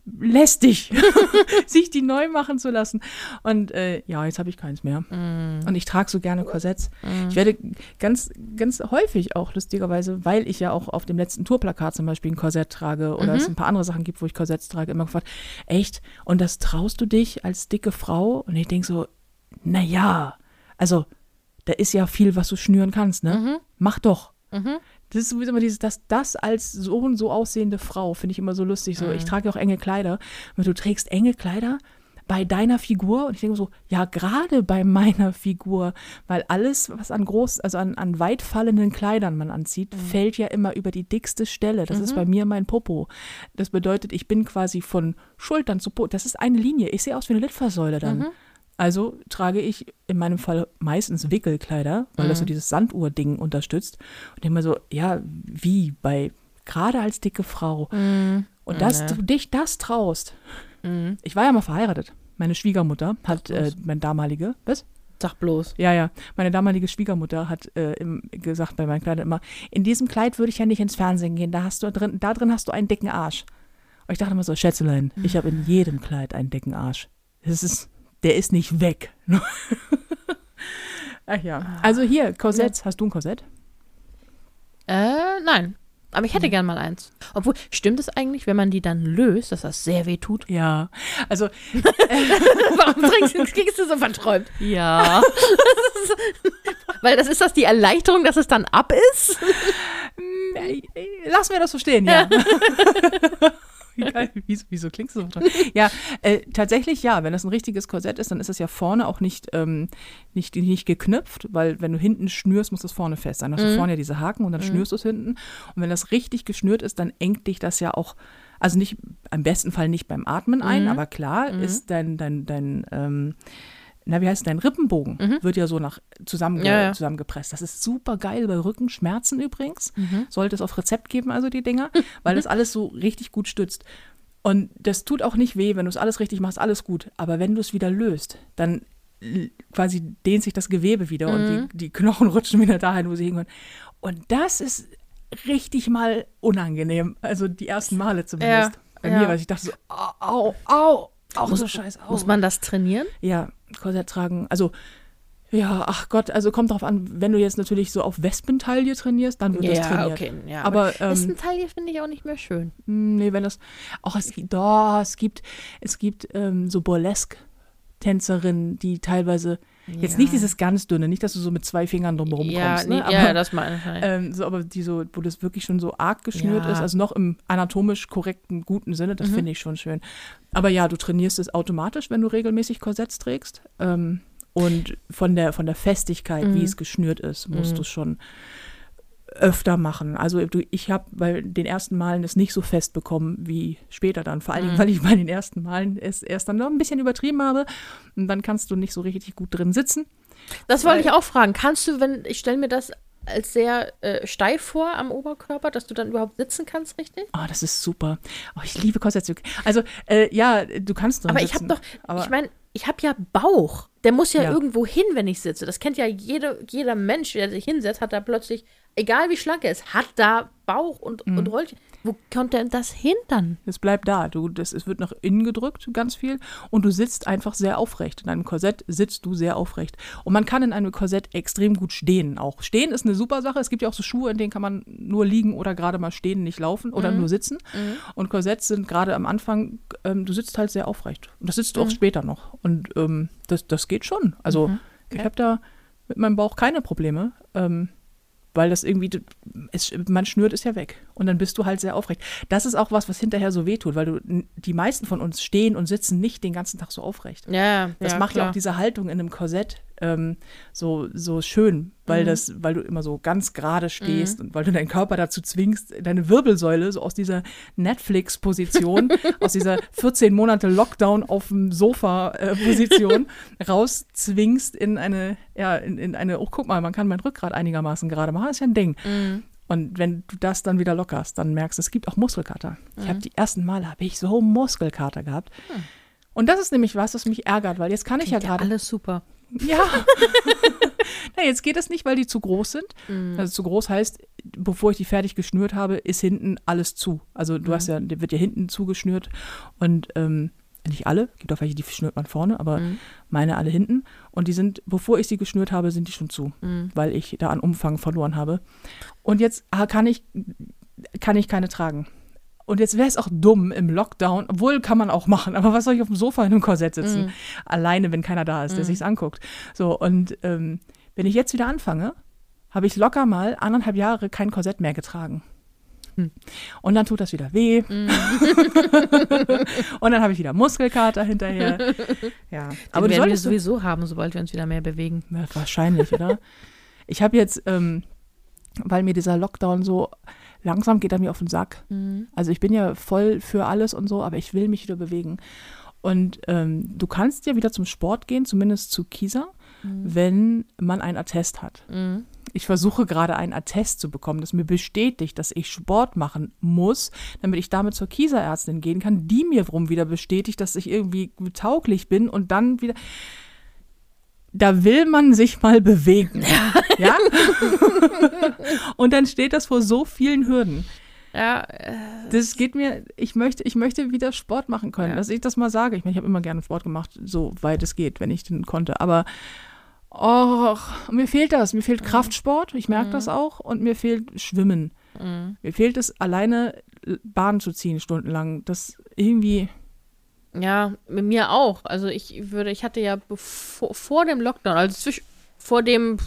lästig, sich die neu machen zu lassen. Und äh, ja, jetzt habe ich keins mehr. Mhm. Und ich trage so gerne Korsetts. Ich werde ganz, ganz häufig auch, lustigerweise, weil ich ja auch auf dem letzten Tourplakat zum Beispiel ein Korsett trage oder es ein paar andere Sachen gibt, wo ich Korsetts trage, immer gefragt, echt? Und das traust du dich als dicke Frau? Und ich denke so, naja, also da ist ja viel, was du schnüren kannst, ne? Mhm. Mach doch. Mhm. Das ist sowieso immer dieses, dass das als so und so aussehende Frau, finde ich immer so lustig. So, ich trage auch enge Kleider. Und du trägst enge Kleider bei deiner Figur. Und ich denke so, ja, gerade bei meiner Figur, weil alles, was an groß, also an, an weit fallenden Kleidern man anzieht, fällt ja immer über die dickste Stelle. Das ist bei mir mein Popo. Das bedeutet, ich bin quasi von Schultern zu Po. Das ist eine Linie. Ich sehe aus wie eine Litfaßsäule dann. Also trage ich in meinem Fall meistens Wickelkleider, weil das so dieses Sanduhr-Ding unterstützt. Und denke mir so, ja, wie bei, gerade als dicke Frau. Und dass du dich das traust. Ich war ja mal verheiratet. Meine Schwiegermutter hat, äh, meine damalige, was? Sag bloß. Ja, ja. Meine damalige Schwiegermutter hat äh, im, gesagt bei meinen Kleidern immer, in diesem Kleid würde ich ja nicht ins Fernsehen gehen. Da hast du drin, da drin hast du einen dicken Arsch. Und ich dachte immer so, Schätzelein, ich habe in jedem Kleid einen dicken Arsch. Das ist, der ist nicht weg. Ach ja. Also hier, Korsett. Hast du ein Korsett? Äh, nein. Aber ich hätte gern mal eins. Obwohl, stimmt es eigentlich, wenn man die dann löst, dass das sehr weh tut? Ja. Also, Warum trinkst du, kriegst du so verträumt? Ja. Weil das ist das die Erleichterung, dass es dann ab ist? äh, lassen wir das so stehen, ja. Wie geil, wieso, wieso klingst du so? Ja, äh, tatsächlich ja. Wenn das ein richtiges Korsett ist, dann ist das ja vorne auch nicht, ähm, nicht, nicht geknüpft, weil wenn du hinten schnürst, muss das vorne fest sein. Dann hast du vorne ja diese Haken und dann schnürst du es hinten. Und wenn das richtig geschnürt ist, dann engt dich das ja auch, also nicht, im besten Fall nicht beim Atmen ein, aber klar ist dein, dein, dein, ähm, na, wie heißt es, dein Rippenbogen wird ja so nach zusammenge Ja, ja. zusammengepresst. Das ist super geil bei Rückenschmerzen übrigens. Sollte es auf Rezept geben, also die Dinger, weil das alles so richtig gut stützt. Und das tut auch nicht weh, wenn du es alles richtig machst, alles gut. Aber wenn du es wieder löst, dann quasi dehnt sich das Gewebe wieder und die, die Knochen rutschen wieder dahin, wo sie hingehören. Und das ist richtig mal unangenehm. Also die ersten Male zumindest. Ja, Bei ja. mir, weil ich dachte so, au, au, au, auch so scheiß au. Muss man das trainieren? Ja, Korsett tragen. Also, ja, ach Gott, also kommt drauf an, wenn du jetzt natürlich so auf Wespentaille trainierst, dann wird das trainiert. Ja, Aber, ähm, Westentaille finde ich auch nicht mehr schön. Hm, Nee, wenn das. Auch es gibt, doch, es gibt, es gibt ähm, so Burlesque-Tänzerinnen, die teilweise. Jetzt Ja. nicht dieses ganz dünne, nicht, dass du so mit zwei Fingern drumherum Ja, kommst, nee, ne? ja, aber, das meine ich. halt. ähm, so, aber die so, wo das wirklich schon so arg geschnürt Ja. ist, also noch im anatomisch korrekten, guten Sinne, Mhm. das finde ich schon schön. Aber ja, du trainierst es automatisch, wenn du regelmäßig Korsetts trägst. Ähm, und von der, von der Festigkeit, Mhm. wie es geschnürt ist, musst du es schon öfter machen. Also ich habe bei den ersten Malen es nicht so fest bekommen wie später dann. Vor allen Dingen, weil ich bei den ersten Malen es erst dann noch ein bisschen übertrieben habe. Und dann kannst du nicht so richtig gut drin sitzen. Das wollte ich auch fragen. Kannst du, wenn, ich stelle mir das als sehr äh, steif vor am Oberkörper, dass du dann überhaupt sitzen kannst, richtig? Oh, das ist super. Oh, ich liebe Korsetts. Also, äh, ja, du kannst drin Aber ich habe doch, aber ich meine, ich habe ja Bauch. Der muss ja, Ja. irgendwo hin, wenn ich sitze. Das kennt ja jede, jeder Mensch, der sich hinsetzt, hat da plötzlich, egal wie schlank er ist, hat da Bauch und, Mhm. und Röllchen. Wo kommt denn das hin dann? es bleibt da. Du, das, es wird nach innen gedrückt, ganz viel. Und du sitzt einfach sehr aufrecht. In einem Korsett sitzt du sehr aufrecht. Und man kann in einem Korsett extrem gut stehen auch. Stehen ist eine super Sache. Es gibt ja auch so Schuhe, in denen kann man nur liegen oder gerade mal stehen, nicht laufen oder nur sitzen. Und Korsetts sind gerade am Anfang, ähm, du sitzt halt sehr aufrecht. Und das sitzt du auch später noch. Und ähm, das, das geht schon. Also ich habe da mit meinem Bauch keine Probleme. Ähm, weil das irgendwie, es, man schnürt es ja weg und dann bist du halt sehr aufrecht. Das ist auch was, was hinterher so wehtut, weil du, die meisten von uns stehen und sitzen nicht den ganzen Tag so aufrecht. Ja, Das macht ja auch diese Haltung in einem Korsett ähm, so, so schön, weil, das, weil du immer so ganz gerade stehst und weil du deinen Körper dazu zwingst, deine Wirbelsäule so aus dieser Netflix-Position, aus dieser 14 Monate Lockdown auf dem Sofa-Position rauszwingst in eine, ja, in, in eine, oh guck mal, man kann mein Rückgrat einigermaßen gerade machen, das ist ja ein Ding. Und wenn du das dann wieder lockerst, dann merkst du, es gibt auch Muskelkater. Ich habe die ersten Male habe ich so Muskelkater gehabt. Und das ist nämlich was, was mich ärgert, weil jetzt kann ich ja ja gerade alles super. Ja. Na, jetzt geht es nicht, weil die zu groß sind. Also zu groß heißt, bevor ich die fertig geschnürt habe, ist hinten alles zu. Also du hast ja, der wird ja hinten zugeschnürt und ähm, nicht alle, gibt auch welche, die schnürt man vorne, aber meine alle hinten. Und die sind, bevor ich sie geschnürt habe, sind die schon zu, weil ich da an Umfang verloren habe. Und jetzt ah, kann ich, kann ich keine tragen. Und jetzt wäre es auch dumm im Lockdown, obwohl kann man auch machen, aber was soll ich auf dem Sofa in einem Korsett sitzen? Alleine, wenn keiner da ist, der sich's anguckt. So, und ähm, wenn ich jetzt wieder anfange, habe ich locker mal anderthalb Jahre kein Korsett mehr getragen. Hm. Und dann tut das wieder weh. Mm. und dann habe ich wieder Muskelkater hinterher. Ja, Den aber werden wir sowieso haben, sobald wir uns wieder mehr bewegen. Ja, wahrscheinlich, oder? Ich habe jetzt, ähm, weil mir dieser Lockdown so langsam geht er mir auf den Sack. Mhm. Also ich bin ja voll für alles und so, aber ich will mich wieder bewegen. Und ähm, du kannst ja wieder zum Sport gehen, zumindest zu Kisa, mhm. wenn man ein Attest hat. Mhm. Ich versuche gerade ein Attest zu bekommen, das mir bestätigt, dass ich Sport machen muss, damit ich damit zur Kieserärztin gehen kann, die mir warum wieder bestätigt, dass ich irgendwie tauglich bin und dann wieder. Da will man sich mal bewegen. ja? und dann steht das vor so vielen Hürden. Ja. Äh, das geht mir, ich möchte, ich möchte wieder Sport machen können, ja. dass ich das mal sage. Ich meine, ich habe immer gerne Sport gemacht, so weit es geht, wenn ich den konnte. Aber Oh, mir fehlt das. Mir fehlt mhm. Kraftsport, ich merke mhm. das auch. Und mir fehlt Schwimmen. Mhm. Mir fehlt es, alleine Bahn zu ziehen, stundenlang. Das irgendwie. Ja, mit mir auch. Also ich würde, ich hatte ja bevor, vor dem Lockdown, also zwischen, vor dem,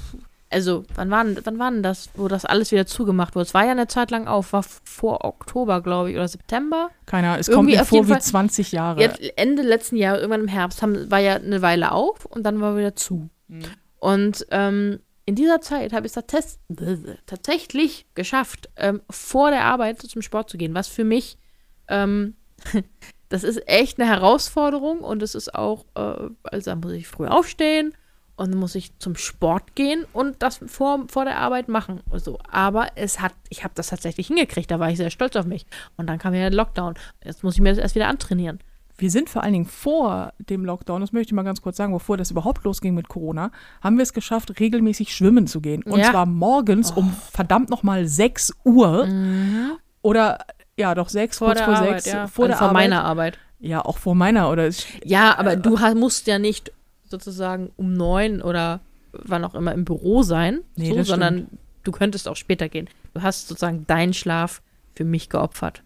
also wann war, wann war denn das, wo das alles wieder zugemacht wurde? Es war ja eine Zeit lang auf, war vor Oktober, glaube ich, oder September. Keine Ahnung, es Irgendwie kommt mir vor wie Fall, 20 Jahre. Jetzt, Ende letzten Jahres, irgendwann im Herbst, haben, war ja eine Weile auf und dann war wieder zu. Mhm. Und ähm, in dieser Zeit habe ich es tatsächlich geschafft, ähm, vor der Arbeit zum Sport zu gehen, was für mich, ähm, das ist echt eine Herausforderung und es ist auch, äh, also da muss ich früh aufstehen und dann muss ich zum Sport gehen und das vor, vor der Arbeit machen. Also, aber es hat, ich habe das tatsächlich hingekriegt, da war ich sehr stolz auf mich. Und dann kam ja der Lockdown. Jetzt muss ich mir das erst wieder antrainieren wir sind vor allen Dingen vor dem Lockdown, das möchte ich mal ganz kurz sagen, bevor das überhaupt losging mit Corona, haben wir es geschafft, regelmäßig schwimmen zu gehen. Und ja. zwar morgens oh. um verdammt nochmal 6 Uhr. Mhm. Oder ja, doch 6, vor kurz vor Arbeit, 6. Ja. Vor, also der vor Arbeit. meiner Arbeit. Ja, auch vor meiner. Oder ja, aber äh, du hast, musst ja nicht sozusagen um 9 oder wann auch immer im Büro sein, nee, so, sondern du könntest auch später gehen. Du hast sozusagen deinen Schlaf für mich geopfert.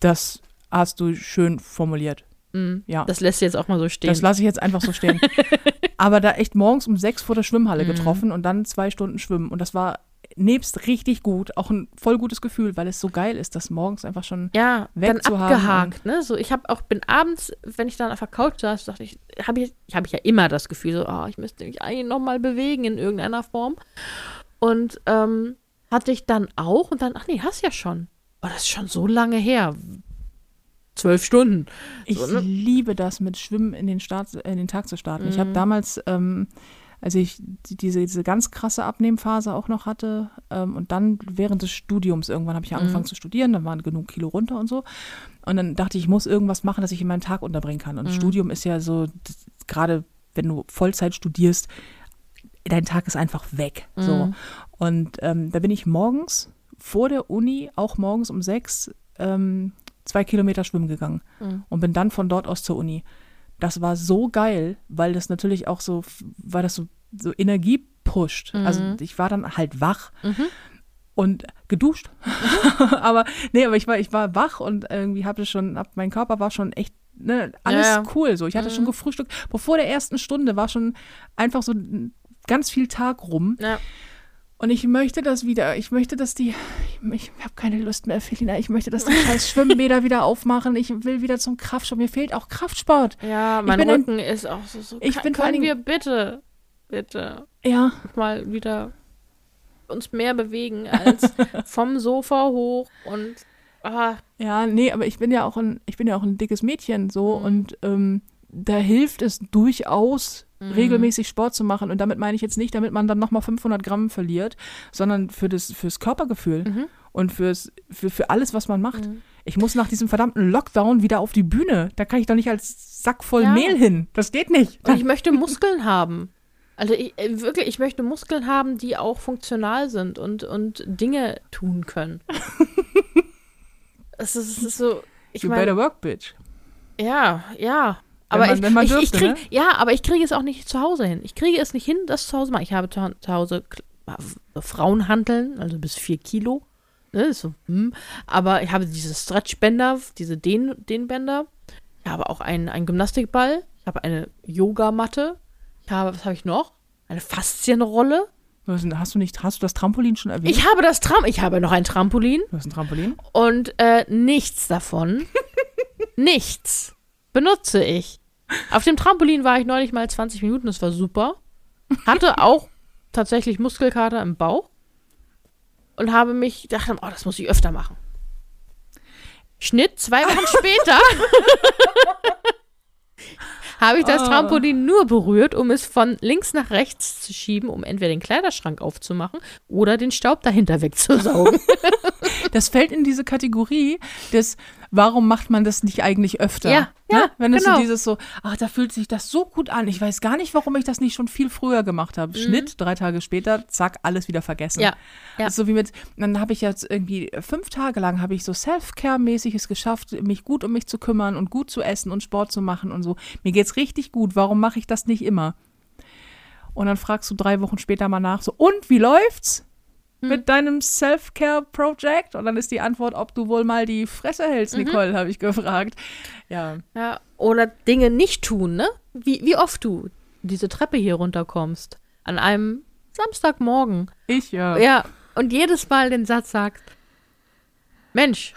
Das hast du schön formuliert. Mhm. Ja. Das lässt jetzt auch mal so stehen. Das lasse ich jetzt einfach so stehen. Aber da echt morgens um sechs vor der Schwimmhalle mhm. getroffen und dann zwei Stunden schwimmen. Und das war nebst richtig gut, auch ein voll gutes Gefühl, weil es so geil ist, das morgens einfach schon ja, weg dann abgehakt, ne? So ich habe auch bin abends, wenn ich dann auf der Couch saß, dachte ich, habe ich habe ich ja immer das Gefühl so, oh, ich müsste mich eigentlich noch mal bewegen in irgendeiner Form. Und ähm, hatte ich dann auch und dann ach nee, hast ja schon. Oh, das ist schon so lange her zwölf Stunden. Ich so, ne? liebe das, mit Schwimmen in den, Start, in den Tag zu starten. Mhm. Ich habe damals, ähm, als ich diese, diese ganz krasse Abnehmphase auch noch hatte ähm, und dann während des Studiums irgendwann habe ich angefangen mhm. zu studieren, dann waren genug Kilo runter und so. Und dann dachte ich, ich muss irgendwas machen, das ich in meinen Tag unterbringen kann. Und mhm. Studium ist ja so, gerade wenn du Vollzeit studierst, dein Tag ist einfach weg. So. Mhm. Und ähm, da bin ich morgens vor der Uni, auch morgens um sechs, ähm, zwei Kilometer schwimmen gegangen mhm. und bin dann von dort aus zur Uni. Das war so geil, weil das natürlich auch so, weil das so, so Energie pusht. Mhm. Also ich war dann halt wach. Mhm. Und geduscht. aber nee, aber ich war, ich war wach und irgendwie hatte schon, hab, mein Körper war schon echt Ne, alles ja. cool so. Ich hatte mhm. schon gefrühstückt. Bevor der ersten Stunde war schon einfach so ganz viel Tag rum. Ja. Und ich möchte das wieder. Ich möchte, dass die. Ich, habe keine Lust mehr, Felina. Ich möchte, dass die scheiß Schwimmbäder wieder aufmachen. Ich will wieder zum Kraftsport. Mir fehlt auch Kraftsport. Ja, mein Rücken ein, ist auch so. so ich bin können wir bitte, bitte ja. mal wieder uns mehr bewegen als vom Sofa hoch und. Ah. Ja, nee, aber ich bin ja auch ein, ich bin ja auch ein dickes Mädchen so mhm. und ähm, da hilft es durchaus mhm. regelmäßig Sport zu machen. Und damit meine ich jetzt nicht, damit man dann nochmal 500 Gramm verliert, sondern für das, fürs Körpergefühl mhm. und fürs, für, für alles, was man macht. Mhm. Ich muss nach diesem verdammten Lockdown wieder auf die Bühne. Da kann ich doch nicht als Sack voll ja. Mehl hin. Das geht nicht. Und ich möchte Muskeln haben. Also ich, äh, wirklich, ich möchte Muskeln haben, die auch funktional sind und, und Dinge tun können. es, ist, es ist so. Ich you mein, better work, bitch. Ja, ja. Aber man, ich, man dürfte, ich, ich krieg, ne? ja, aber ich kriege es auch nicht zu Hause hin. Ich kriege es nicht hin, das zu Hause machen. Ich habe zu, zu Hause Frauenhanteln, also bis vier Kilo. Ne, so, hm. Aber ich habe diese Stretchbänder, diese Dehn, Dehnbänder. Ich habe auch einen, einen Gymnastikball. Ich habe eine Yogamatte. Ich habe, was habe ich noch? Eine Faszienrolle. Hast du nicht, hast du das Trampolin schon erwähnt? Ich habe das Tram, ich habe noch ein Trampolin du hast ein Trampolin? und äh, nichts davon, nichts benutze ich. Auf dem Trampolin war ich neulich mal 20 Minuten, das war super. Hatte auch tatsächlich Muskelkater im Bauch und habe mich, dachte, oh, das muss ich öfter machen. Schnitt, zwei Wochen später habe ich das Ah. Trampolin nur berührt, um es von links nach rechts zu schieben, um entweder den Kleiderschrank aufzumachen oder den Staub dahinter wegzusaugen. Das fällt in diese Kategorie des, warum macht man das nicht eigentlich öfter? Ja, ja, Wenn es genau. so dieses so, ach, da fühlt sich das so gut an. Ich weiß gar nicht, warum ich das nicht schon viel früher gemacht habe. Schnitt, drei Tage später, zack, alles wieder vergessen. Mhm. Ja, ja. Das ist so wie mit, dann habe ich jetzt irgendwie fünf Tage lang habe ich so Self-Care-mäßiges geschafft, mich gut um mich zu kümmern und gut zu essen und Sport zu machen und so. Mir geht's richtig gut. Warum mache ich das nicht immer? Und dann fragst du drei Wochen später mal nach, so, und wie läuft's? Hm. Mit deinem Self-Care-Project? Und dann ist die Antwort, ob du wohl mal die Fresse hältst, Mhm. Nicole, habe ich gefragt. Ja. Ja, oder Dinge nicht tun, ne? Wie, wie oft du diese Treppe hier runterkommst. An einem Samstagmorgen. Ich, ja. Ja, und jedes Mal den Satz sagt, Mensch,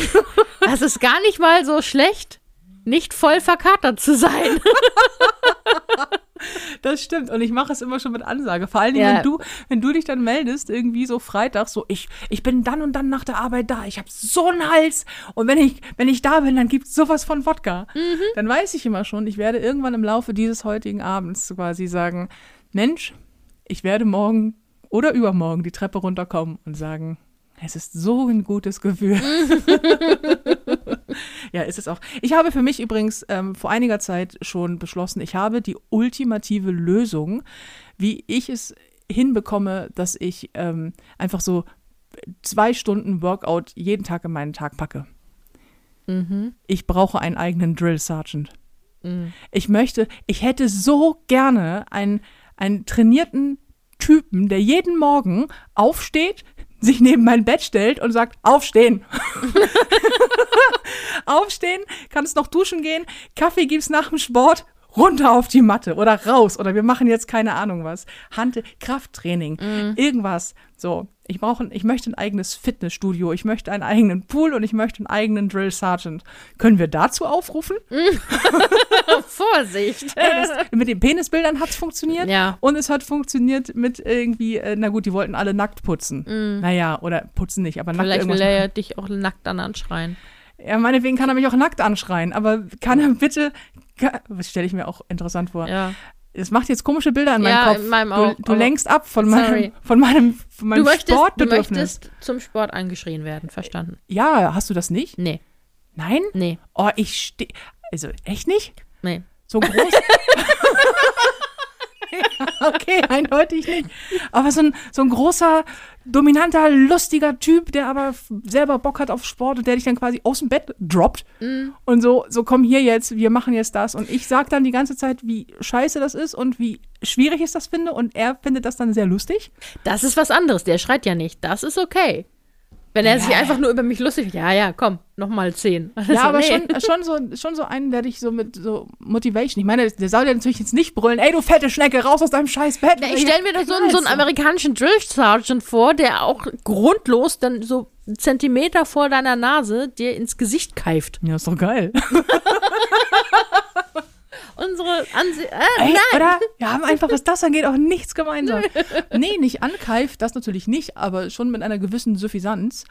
das ist gar nicht mal so schlecht, nicht voll verkatert zu sein. Das stimmt. Und ich mache es immer schon mit Ansage. Vor allen Dingen, Ja. wenn, du, wenn du dich dann meldest, irgendwie so Freitag, so ich, ich bin dann und dann nach der Arbeit da. Ich habe so einen Hals. Und wenn ich, wenn ich da bin, dann gibt's sowas von Wodka. Dann weiß ich immer schon, ich werde irgendwann im Laufe dieses heutigen Abends quasi sagen, Mensch, ich werde morgen oder übermorgen die Treppe runterkommen und sagen, es ist so ein gutes Gefühl. Ja, ist es auch. Ich habe für mich übrigens ähm, vor einiger Zeit schon beschlossen, ich habe die ultimative Lösung, wie ich es hinbekomme, dass ich ähm, einfach so zwei Stunden Workout jeden Tag in meinen Tag packe. Ich brauche einen eigenen Drill Sergeant. Ich möchte, ich hätte so gerne einen, einen trainierten Typen, der jeden Morgen aufsteht, sich neben mein Bett stellt und sagt, aufstehen. aufstehen, kannst noch duschen gehen, Kaffee gibt's nach dem Sport, runter auf die Matte oder raus oder wir machen jetzt keine Ahnung was. Hand, Krafttraining, irgendwas. So, ich brauche, ich möchte ein eigenes Fitnessstudio, ich möchte einen eigenen Pool und ich möchte einen eigenen Drill Sergeant. Können wir dazu aufrufen? Vorsicht. Das, mit den Penisbildern hat's funktioniert. Ja. Und es hat funktioniert mit irgendwie, äh, na gut, die wollten alle nackt putzen. Naja, oder putzen nicht, aber nackt Vielleicht will er ja dich auch nackt dann anschreien. Ja, meinetwegen kann er mich auch nackt anschreien, aber kann er bitte, das stelle ich mir auch interessant vor. Ja. Es macht jetzt komische Bilder in meinem Ja, Kopf. in meinem du, auch, du aber- lenkst ab von meinem, von meinem, von meinem Du möchtest, du Sportbedürfnis. möchtest zum Sport angeschrien werden, verstanden? Ja, hast du das nicht? Nee, Nein? nee, Oh, ich stehe, also echt nicht? nee. So groß? okay, eindeutig nicht. Aber so ein, so ein großer, dominanter, lustiger Typ, der aber selber Bock hat auf Sport und der dich dann quasi aus dem Bett droppt und so, so komm hier jetzt, wir machen jetzt das. Und ich sag dann die ganze Zeit, wie scheiße das ist und wie schwierig ich das finde und er findet das dann sehr lustig. Das ist was anderes. Der schreit ja nicht. Das ist okay. Wenn er sich Ja. einfach nur über mich lustig Ja, ja, komm, nochmal zehn. Also, Ja, aber nee. schon, schon, so, schon so einen, der dich so mit so Motivation. Ich meine, der soll ja natürlich jetzt nicht brüllen, ey, du fette Schnecke, raus aus deinem scheiß Bett. Ja, ich stelle mir da so, einen- so einen amerikanischen Drill Sergeant vor, der auch grundlos dann so einen Zentimeter vor deiner Nase dir ins Gesicht keift. Ja, ist doch geil. Unsere Ansicht. Äh, Ey, nein! oder? Wir haben einfach, was das angeht, auch nichts gemeinsam. nee, nicht ankeift, das natürlich nicht, aber schon mit einer gewissen Suffisanz.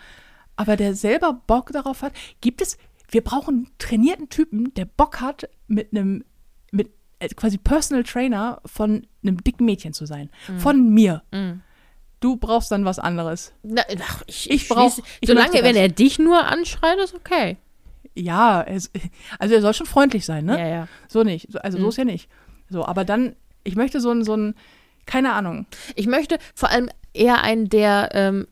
Aber der selber Bock darauf hat, gibt es, wir brauchen einen trainierten Typen, der Bock hat, mit einem, mit äh, quasi Personal Trainer von einem dicken Mädchen zu sein. Von mir. Du brauchst dann was anderes. Na, ach, ich, Ich ich brauch- schließe- ich Solange, wenn er dich nur anschreit, ist okay. Ja, es, also er soll schon freundlich sein, ne? Ja, ja. So nicht. So- Also so ist ja nicht. So, aber dann, ich möchte so ein, so ein, keine Ahnung. Ich möchte vor allem eher einen, der ähm,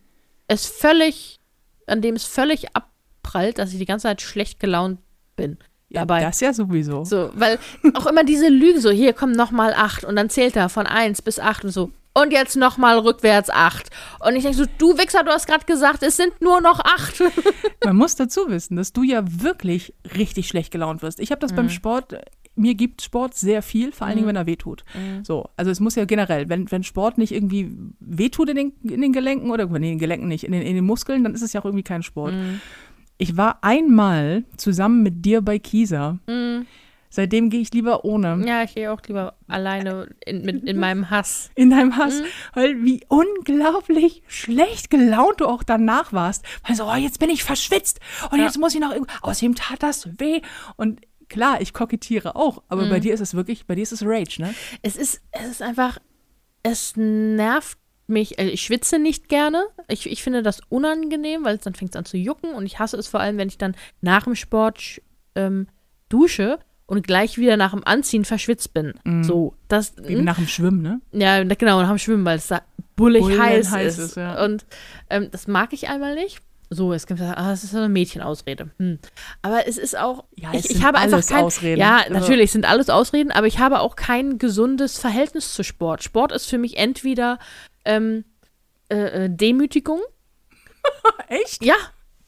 es völlig, an dem es völlig abprallt, dass ich die ganze Zeit schlecht gelaunt bin. Ja, dabei. Das ja sowieso. So, weil auch immer diese Lügen, so hier kommen nochmal acht und dann zählt er von eins bis acht und so. Und jetzt nochmal rückwärts acht. Und ich denke so, du Wichser, du hast gerade gesagt, es sind nur noch acht. Man muss dazu wissen, dass du ja wirklich richtig schlecht gelaunt wirst. Ich habe das Mhm. beim Sport mir gibt Sport sehr viel, vor allen Dingen, Mhm. wenn er wehtut. Mhm. So, also es muss ja generell, wenn, wenn Sport nicht irgendwie wehtut in den, in den Gelenken oder in den Gelenken nicht, in den, in den Muskeln, dann ist es ja auch irgendwie kein Sport. Mhm. Ich war einmal zusammen mit dir bei Kieser. Mhm. Seitdem gehe ich lieber ohne. Ja, ich gehe auch lieber alleine in, mit, in meinem Hass. In deinem Hass, Mhm. weil wie unglaublich schlecht gelaunt du auch danach warst. Weil so, oh, jetzt bin ich verschwitzt und Ja. jetzt muss ich noch irgendwo, außerdem tat das weh. Und klar, ich kokettiere auch, aber Mhm. bei dir ist es wirklich, bei dir ist es Rage, ne? Es ist, es ist einfach, es nervt mich. Also ich schwitze nicht gerne. Ich, ich finde das unangenehm, weil es dann fängt es an zu jucken und ich hasse es vor allem, wenn ich dann nach dem Sport ähm, dusche und gleich wieder nach dem Anziehen verschwitzt bin. Mhm. So, das, Wie nach dem Schwimmen, ne? ja, na- genau, nach dem Schwimmen, weil es da bullig Bullen heiß, heiß ist. ist, ja. Und ähm, das mag ich einmal nicht. So, es gibt, ah, das ist so eine Mädchenausrede. Hm. Aber es ist auch, Ja, ich, ich habe einfach kein, Ausreden. ja, Also- natürlich sind alles Ausreden, aber ich habe auch kein gesundes Verhältnis zu Sport. Sport ist für mich entweder ähm, äh, äh, Demütigung, Echt? ja,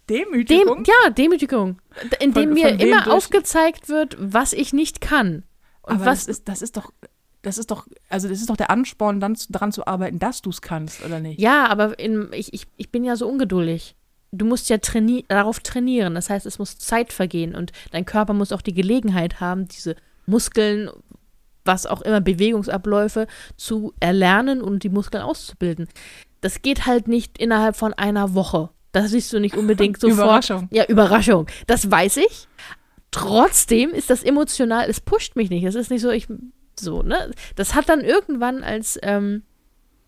Demütigung? Dem, ja, Demütigung, indem Von- mir von immer durch- aufgezeigt wird, was ich nicht kann. Und Aber was das ist, das ist doch, das ist doch, also das ist doch der Ansporn, dann zu, daran zu arbeiten, dass du es kannst, oder nicht? Ja, aber in, ich, ich, ich bin ja so ungeduldig. Du musst ja traini darauf trainieren. Das heißt, es muss Zeit vergehen und dein Körper muss auch die Gelegenheit haben, diese Muskeln, was auch immer, Bewegungsabläufe zu erlernen und die Muskeln auszubilden. Das geht halt nicht innerhalb von einer Woche. Das siehst du nicht unbedingt sofort. Überraschung. Ja, Überraschung. Das weiß ich. Trotzdem ist das emotional, es pusht mich nicht. Es ist nicht so, ich, so, ne? Das hat dann irgendwann, als ähm,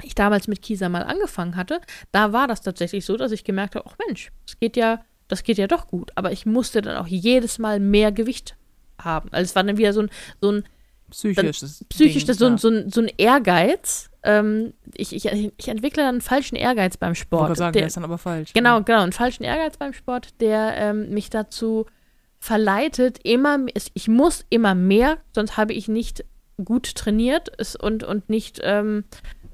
ich damals mit Kisa mal angefangen hatte, da war das tatsächlich so, dass ich gemerkt habe, ach Mensch, das geht ja, das geht ja doch gut. Aber ich musste dann auch jedes Mal mehr Gewicht haben. Also es war dann wieder so ein, so ein Psychisches. psychisch, Ding, das so, ein, ja. so, ein, so ein Ehrgeiz. Ähm, ich, ich, ich entwickle dann einen falschen Ehrgeiz beim Ich Sport. gerade sagen, Der- der ist dann aber falsch. Genau, genau, einen falschen Ehrgeiz beim Sport, der ähm, mich dazu verleitet, immer, ich muss immer mehr, sonst habe ich nicht gut trainiert und, und nicht, ähm,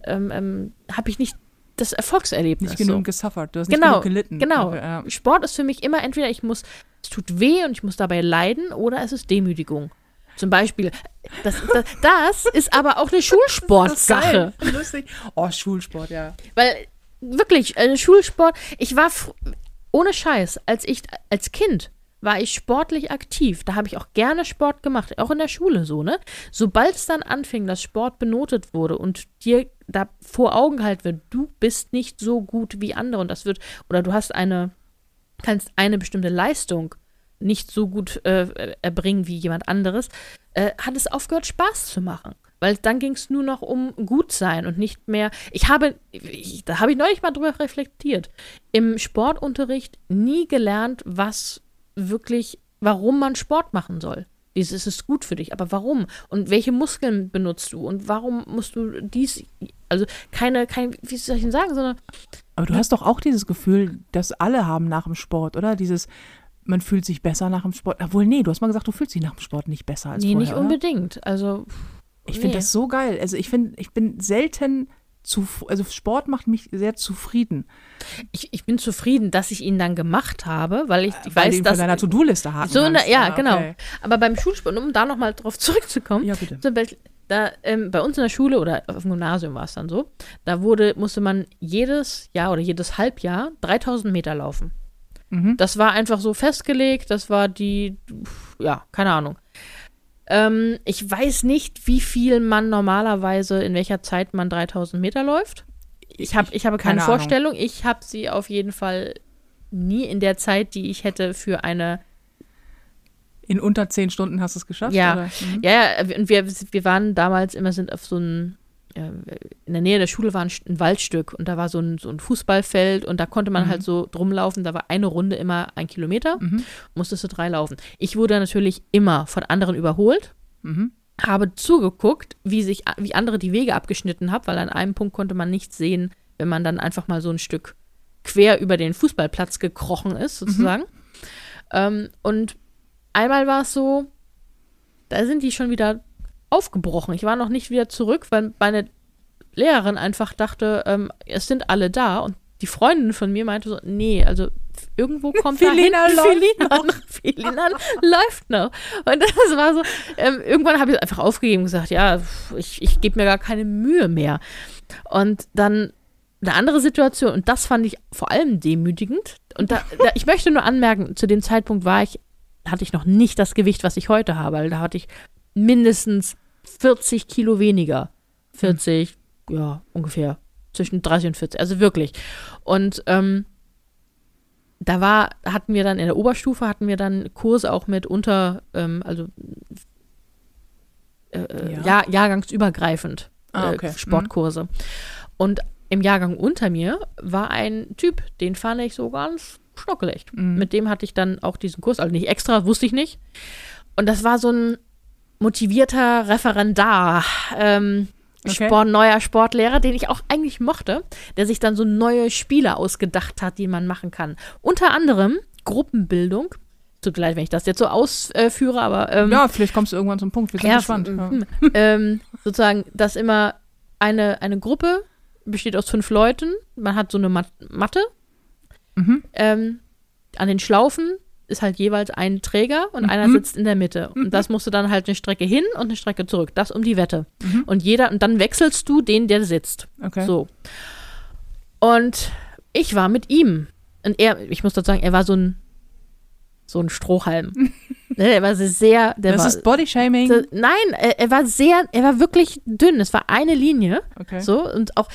ähm, ähm, habe ich nicht das Erfolgserlebnis. Nicht genug so. gesuffert, du hast nicht Genau, genug gelitten. Genau. Ja. Sport ist für mich immer entweder ich muss, es tut weh und ich muss dabei leiden oder es ist Demütigung. Zum Beispiel, das, das, das ist aber auch eine Schulsportsache. Lustig. Oh, Schulsport, ja. Weil wirklich, äh, Schulsport, ich war ohne Scheiß, als ich als Kind war ich sportlich aktiv. Da habe ich auch gerne Sport gemacht, auch in der Schule so, ne? Sobald es dann anfing, dass Sport benotet wurde und dir da vor Augen gehalten wird, du bist nicht so gut wie andere und das wird, oder du hast eine, kannst eine bestimmte Leistung nicht so gut äh, erbringen wie jemand anderes, äh, hat es aufgehört, Spaß zu machen. Weil dann ging es nur noch um gut sein und nicht mehr. Ich habe, ich, da habe ich neulich mal drüber reflektiert, im Sportunterricht nie gelernt, was wirklich, warum man Sport machen soll. Dieses ist gut für dich, aber warum? Und welche Muskeln benutzt du? Und warum musst du dies, also keine, kein, wie soll ich denn sagen, sondern Aber du hast doch auch dieses Gefühl, das alle haben nach dem Sport, oder? Dieses, man fühlt sich besser nach dem Sport. Obwohl, nee, du hast mal gesagt, du fühlst dich nach dem Sport nicht besser als nee, vorher, nicht oder? unbedingt. Also Ich finde nee. das so geil. Also ich finde, ich bin selten zu, also Sport macht mich sehr zufrieden. ich, ich bin zufrieden, dass ich ihn dann gemacht habe, weil ich, ich weil du weiß, ihn dass von deiner To-Do-Liste haken so kannst. ja, Ah, genau. okay. Aber beim Schulsport, um da nochmal drauf zurückzukommen, Ja, bitte. zum Beispiel, da ähm, bei uns in der Schule oder auf dem Gymnasium war es dann so, da wurde, musste man jedes Jahr oder jedes Halbjahr 3000 Meter laufen. Mhm. Das war einfach so festgelegt, das war die, ja, keine Ahnung. Ähm, ich weiß nicht, wie viel man normalerweise, in welcher Zeit man 3000 Meter läuft. Ich, hab, ich habe keine, keine Ahnung. Vorstellung. Ich habe sie auf jeden Fall nie in der Zeit, die ich hätte für eine In unter zehn Stunden hast du es geschafft? Ja. Mhm. Ja, ja, und wir, wir waren damals immer sind auf so ein, äh, in der Nähe der Schule war ein, ein Waldstück und da war so ein, so ein Fußballfeld und da konnte man Mhm. halt so drumlaufen. Da war eine Runde immer ein Kilometer, Mhm. musstest du drei laufen. Ich wurde natürlich immer von anderen überholt, Mhm. habe zugeguckt, wie sich, wie andere die Wege abgeschnitten haben, weil an einem Punkt konnte man nichts sehen, wenn man dann einfach mal so ein Stück quer über den Fußballplatz gekrochen ist, sozusagen. Ähm, und einmal war es so, da sind die schon wieder aufgebrochen. Ich war noch nicht wieder zurück, weil meine Lehrerin einfach dachte, ähm, es sind alle da und die Freundin von mir meinte so, nee, also irgendwo kommt Felina da läuft Felina, Felina läuft noch. Und das war so, ähm, irgendwann habe ich einfach aufgegeben und gesagt, ja, ich, ich gebe mir gar keine Mühe mehr. Und dann eine andere Situation, und das fand ich vor allem demütigend. Und da, da, ich möchte nur anmerken, zu dem Zeitpunkt war ich, hatte ich noch nicht das Gewicht, was ich heute habe, weil da hatte ich mindestens 40 Kilo weniger. 40, ja, ungefähr zwischen 30 und 40, also wirklich. Und ähm, da war, hatten wir dann in der Oberstufe, hatten wir dann Kurse auch mit unter, ähm, also äh, äh Ja. Jahr, jahrgangsübergreifend Ah, äh, okay. Sportkurse. Und im Jahrgang unter mir war ein Typ, den fand ich so ganz schnuckelig. Mhm. Mit dem hatte ich dann auch diesen Kurs, also nicht extra, wusste ich nicht. Und das war so ein motivierter Referendar, ähm, Okay. Sport, neuer Sportlehrer, den ich auch eigentlich mochte, der sich dann so neue Spiele ausgedacht hat, die man machen kann. Unter anderem Gruppenbildung. Tut mir leid, wenn ich das jetzt so ausführe, aber ähm, Ja, vielleicht kommst du irgendwann zum Punkt. Wir sind ja, gespannt. Ja. mm, ähm, sozusagen, dass immer eine, eine Gruppe besteht aus fünf Leuten. Man hat so eine Mat Matte. Mhm. Ähm, an den Schlaufen ist halt jeweils ein Träger und einer Mhm. sitzt in der Mitte. Und das musst du dann halt eine Strecke hin und eine Strecke zurück. Das um die Wette. Mhm. Und jeder, und dann wechselst du den, der sitzt. Okay. So. Und ich war mit ihm. Und er, ich muss dazu sagen, er war so ein, so ein Strohhalm. Ne, er war sehr, der das war, ist Bodyshaming. so, nein, er, er war sehr, er war wirklich dünn. Es war eine Linie. Okay. So, und auch,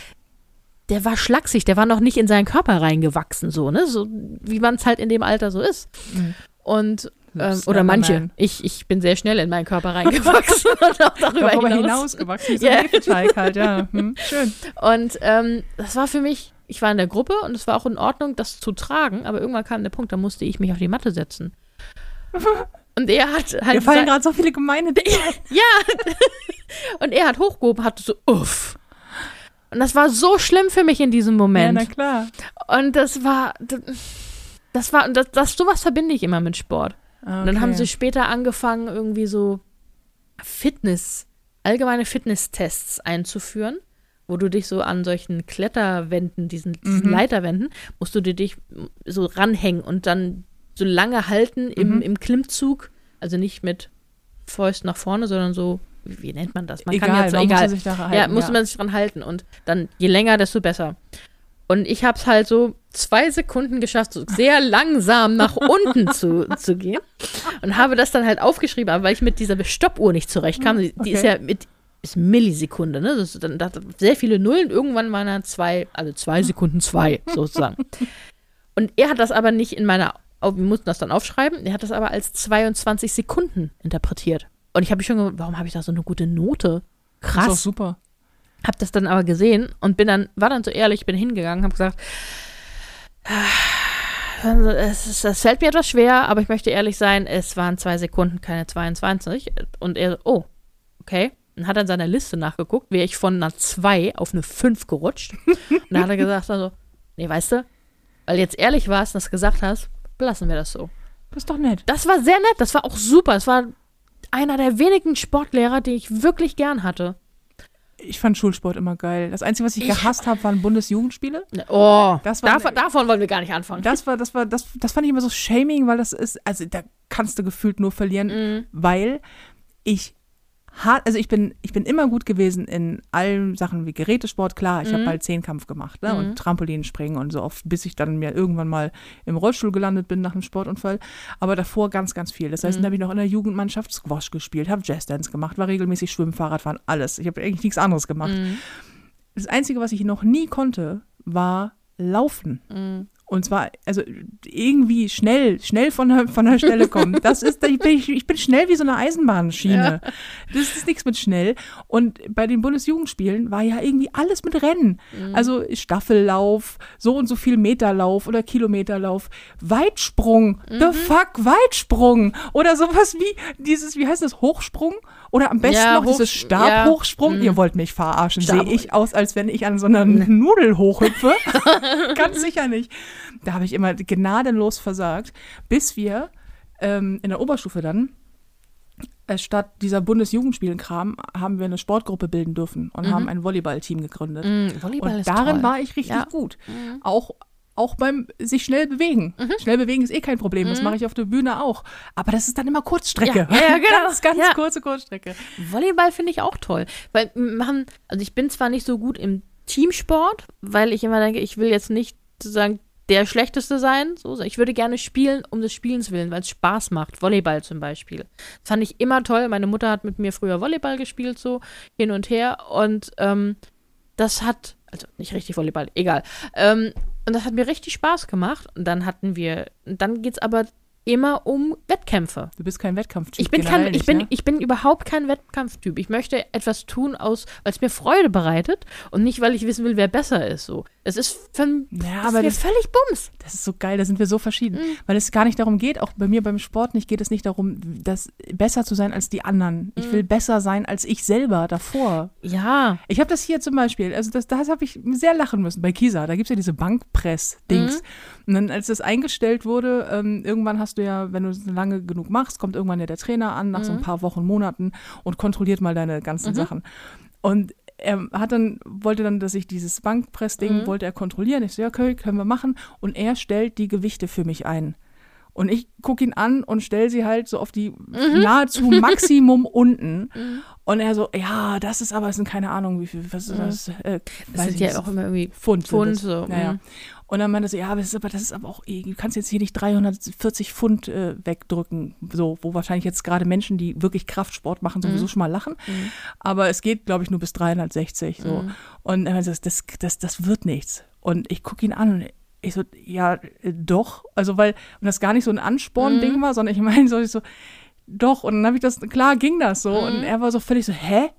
der war schlaksig, der war noch nicht in seinen Körper reingewachsen, so, ne? So wie man es halt in dem Alter so ist. Mhm. Und ähm, oder never manche. man. Ich, ich bin sehr schnell in meinen Körper reingewachsen und auch darüber Darüber hinaus. hinausgewachsen, so Hefeteig halt, ja. Hm. Schön. Und ähm, das war für mich, ich war in der Gruppe und es war auch in Ordnung, das zu tragen, aber irgendwann kam der Punkt, da musste ich mich auf die Matte setzen. Und er hat halt Mir fallen gerade so viele gemeine Dinge. Ja. und er hat hochgehoben, hatte so, uff. Und das war so schlimm für mich in diesem Ja, Moment. na klar. und das war, das war, das, das, sowas verbinde ich immer mit Sport. Okay. Und dann haben sie später angefangen, irgendwie so Fitness, allgemeine Fitnesstests einzuführen, wo du dich so an solchen Kletterwänden, diesen, diesen Mhm. Leiterwänden, musst du dir dich so ranhängen und dann so lange halten im, Mhm. im Klimmzug, also nicht mit Fäusten nach vorne, sondern so, wie, nennt man das? Man egal, kann jetzt, man egal. muss sich da halten, ja, musste man sich dran halten und dann je länger, desto besser. Und ich habe es halt so zwei Sekunden geschafft, so sehr langsam nach unten zu, zu gehen und habe das dann halt aufgeschrieben, aber weil ich mit dieser Stoppuhr nicht zurechtkam, die, die ist Okay. ja mit ist Millisekunde, ne? Das ist dann da, sehr viele Nullen. Irgendwann waren da zwei, also zwei Sekunden zwei sozusagen. und er hat das aber nicht in meiner, oh, wir mussten das dann aufschreiben. Er hat das aber als 22 Sekunden interpretiert. Und ich habe mich schon gefragt, warum habe ich da so eine gute Note? Das ist auch Krass. super. Hab das dann aber gesehen und bin dann, war dann so ehrlich, bin hingegangen, habe gesagt, also es, ist, es fällt mir etwas schwer, aber ich möchte ehrlich sein, es waren zwei Sekunden, keine 22. Und er, oh, okay. Und hat dann seiner Liste nachgeguckt, wäre ich von einer 2 auf eine 5 gerutscht. und dann hat er gesagt, also, nee, weißt du, weil jetzt ehrlich warst und das gesagt hast, belassen wir das so. Das ist doch nett. Das war sehr nett, das war auch super. Es war einer der wenigen Sportlehrer, die ich wirklich gern hatte. Ich fand Schulsport immer geil. Das Einzige, was ich, Ich- gehasst habe, waren Bundesjugendspiele. Oh, Das war- davon, davon wollen wir gar nicht anfangen. Das war, das war, das, das fand ich immer so shaming, weil das ist, also da kannst du gefühlt nur verlieren, Mhm. weil ich hart, also ich bin, ich bin immer gut gewesen in allen Sachen wie Gerätesport, klar, ich habe Mhm. mal Zehnkampf gemacht, ne, Mhm. und Trampolinspringen und so oft, bis ich dann mir irgendwann mal im Rollstuhl gelandet bin nach einem Sportunfall, aber davor ganz, ganz viel. Das heißt, Mhm. dann habe ich noch in der Jugendmannschaft Squash gespielt, habe Jazzdance gemacht, war regelmäßig Schwimmen, Fahrradfahren, alles. Ich habe eigentlich nichts anderes gemacht. Mhm. Das Einzige, was ich noch nie konnte, war Laufen. Und zwar, also irgendwie schnell, schnell von der, von der Stelle kommen. Das ist, ich bin, ich bin schnell wie so eine Eisenbahnschiene. Das ist nichts mit schnell. Und bei den Bundesjugendspielen war ja irgendwie alles mit Rennen. Mhm. Also Staffellauf, so und so viel Meterlauf oder Kilometerlauf, Weitsprung, the Mhm. fuck, Weitsprung. Oder sowas wie dieses, wie heißt das, Hochsprung? Oder am besten Ja, noch dieses Stabhochsprung. ja, mhm. Ihr wollt mich verarschen. Sehe ich aus, als wenn ich an so einer Nudel hochhüpfe? Ganz sicher nicht. Da habe ich immer gnadenlos versagt, bis wir ähm, in der Oberstufe dann äh, statt dieser Bundesjugendspielenkram haben wir eine Sportgruppe bilden dürfen und Mhm. haben ein Volleyballteam gegründet. Mm, Volleyball und darin toll. war ich richtig Ja. gut. Mhm. Auch, auch beim sich schnell bewegen. Schnell bewegen ist eh kein Problem. Das mache ich auf der Bühne auch. Aber das ist dann immer Kurzstrecke. Mhm. Ja, ja, genau. ganz, ganz Ja. kurze Kurzstrecke. Volleyball finde ich auch toll. Weil wir machen, also ich bin zwar nicht so gut im Teamsport, weil ich immer denke, ich will jetzt nicht sozusagen der Schlechteste sein. So, ich würde gerne spielen um des Spielens willen, weil es Spaß macht. Volleyball zum Beispiel. Das fand ich immer toll. Meine Mutter hat mit mir früher Volleyball gespielt, so hin und her. Und ähm, das hat, also nicht richtig Volleyball, egal. Ähm, und das hat mir richtig Spaß gemacht. Und dann hatten wir, dann geht es aber immer um Wettkämpfe. Du bist kein Wettkampftyp. Ich bin, kein, ich, nicht, bin, ne? ich bin überhaupt kein Wettkampftyp. Ich möchte etwas tun, aus, weil es mir Freude bereitet und nicht, weil ich wissen will, wer besser ist. So. Es ist, für, Ja, das aber das- völlig Bums. Das ist so geil, da sind wir so verschieden. Mhm. Weil es gar nicht darum geht, auch bei mir beim Sport nicht, geht es nicht darum, das besser zu sein als die anderen. Ich Mhm. will besser sein als ich selber davor. Ja. Ich habe das hier zum Beispiel, also das, das habe ich sehr lachen müssen bei Kisa. Da gibt es ja diese Bankpress-Dings. Und dann, als das eingestellt wurde, ähm, irgendwann hast du ja, wenn du es lange genug machst, kommt irgendwann ja der Trainer an, nach so ein paar Wochen, Monaten und kontrolliert mal deine ganzen Sachen. Und er hat dann, wollte dann, dass ich dieses Bankpress-Ding, wollte er kontrollieren. Ich so, ja, okay, können wir machen. Und er stellt die Gewichte für mich ein. Und ich gucke ihn an und stelle sie halt so auf die nahezu Maximum unten. Und er so, ja, das ist aber, es sind keine Ahnung, wie viel, was ist das? Äh, Das sind ja auch immer irgendwie Pfund. Pfund, so, Naja. Mhm. Und dann meinte sie, ja, aber das ist aber, das ist aber auch, eh, du kannst jetzt hier nicht 340 Pfund äh, wegdrücken, so, wo wahrscheinlich jetzt gerade Menschen, die wirklich Kraftsport machen, Mhm. sowieso schon mal lachen. Aber es geht, glaube ich, nur bis 360, so. Mhm. Und er meinte, das, das, das, das wird nichts. Und ich gucke ihn an und ich so, ja, äh, doch. Also, weil, und das gar nicht so ein Mhm. Ansporn-Ding war, sondern ich meine, so, ich so, doch. Und dann habe ich das, klar ging das so. Und Mhm. er war so völlig so, hä?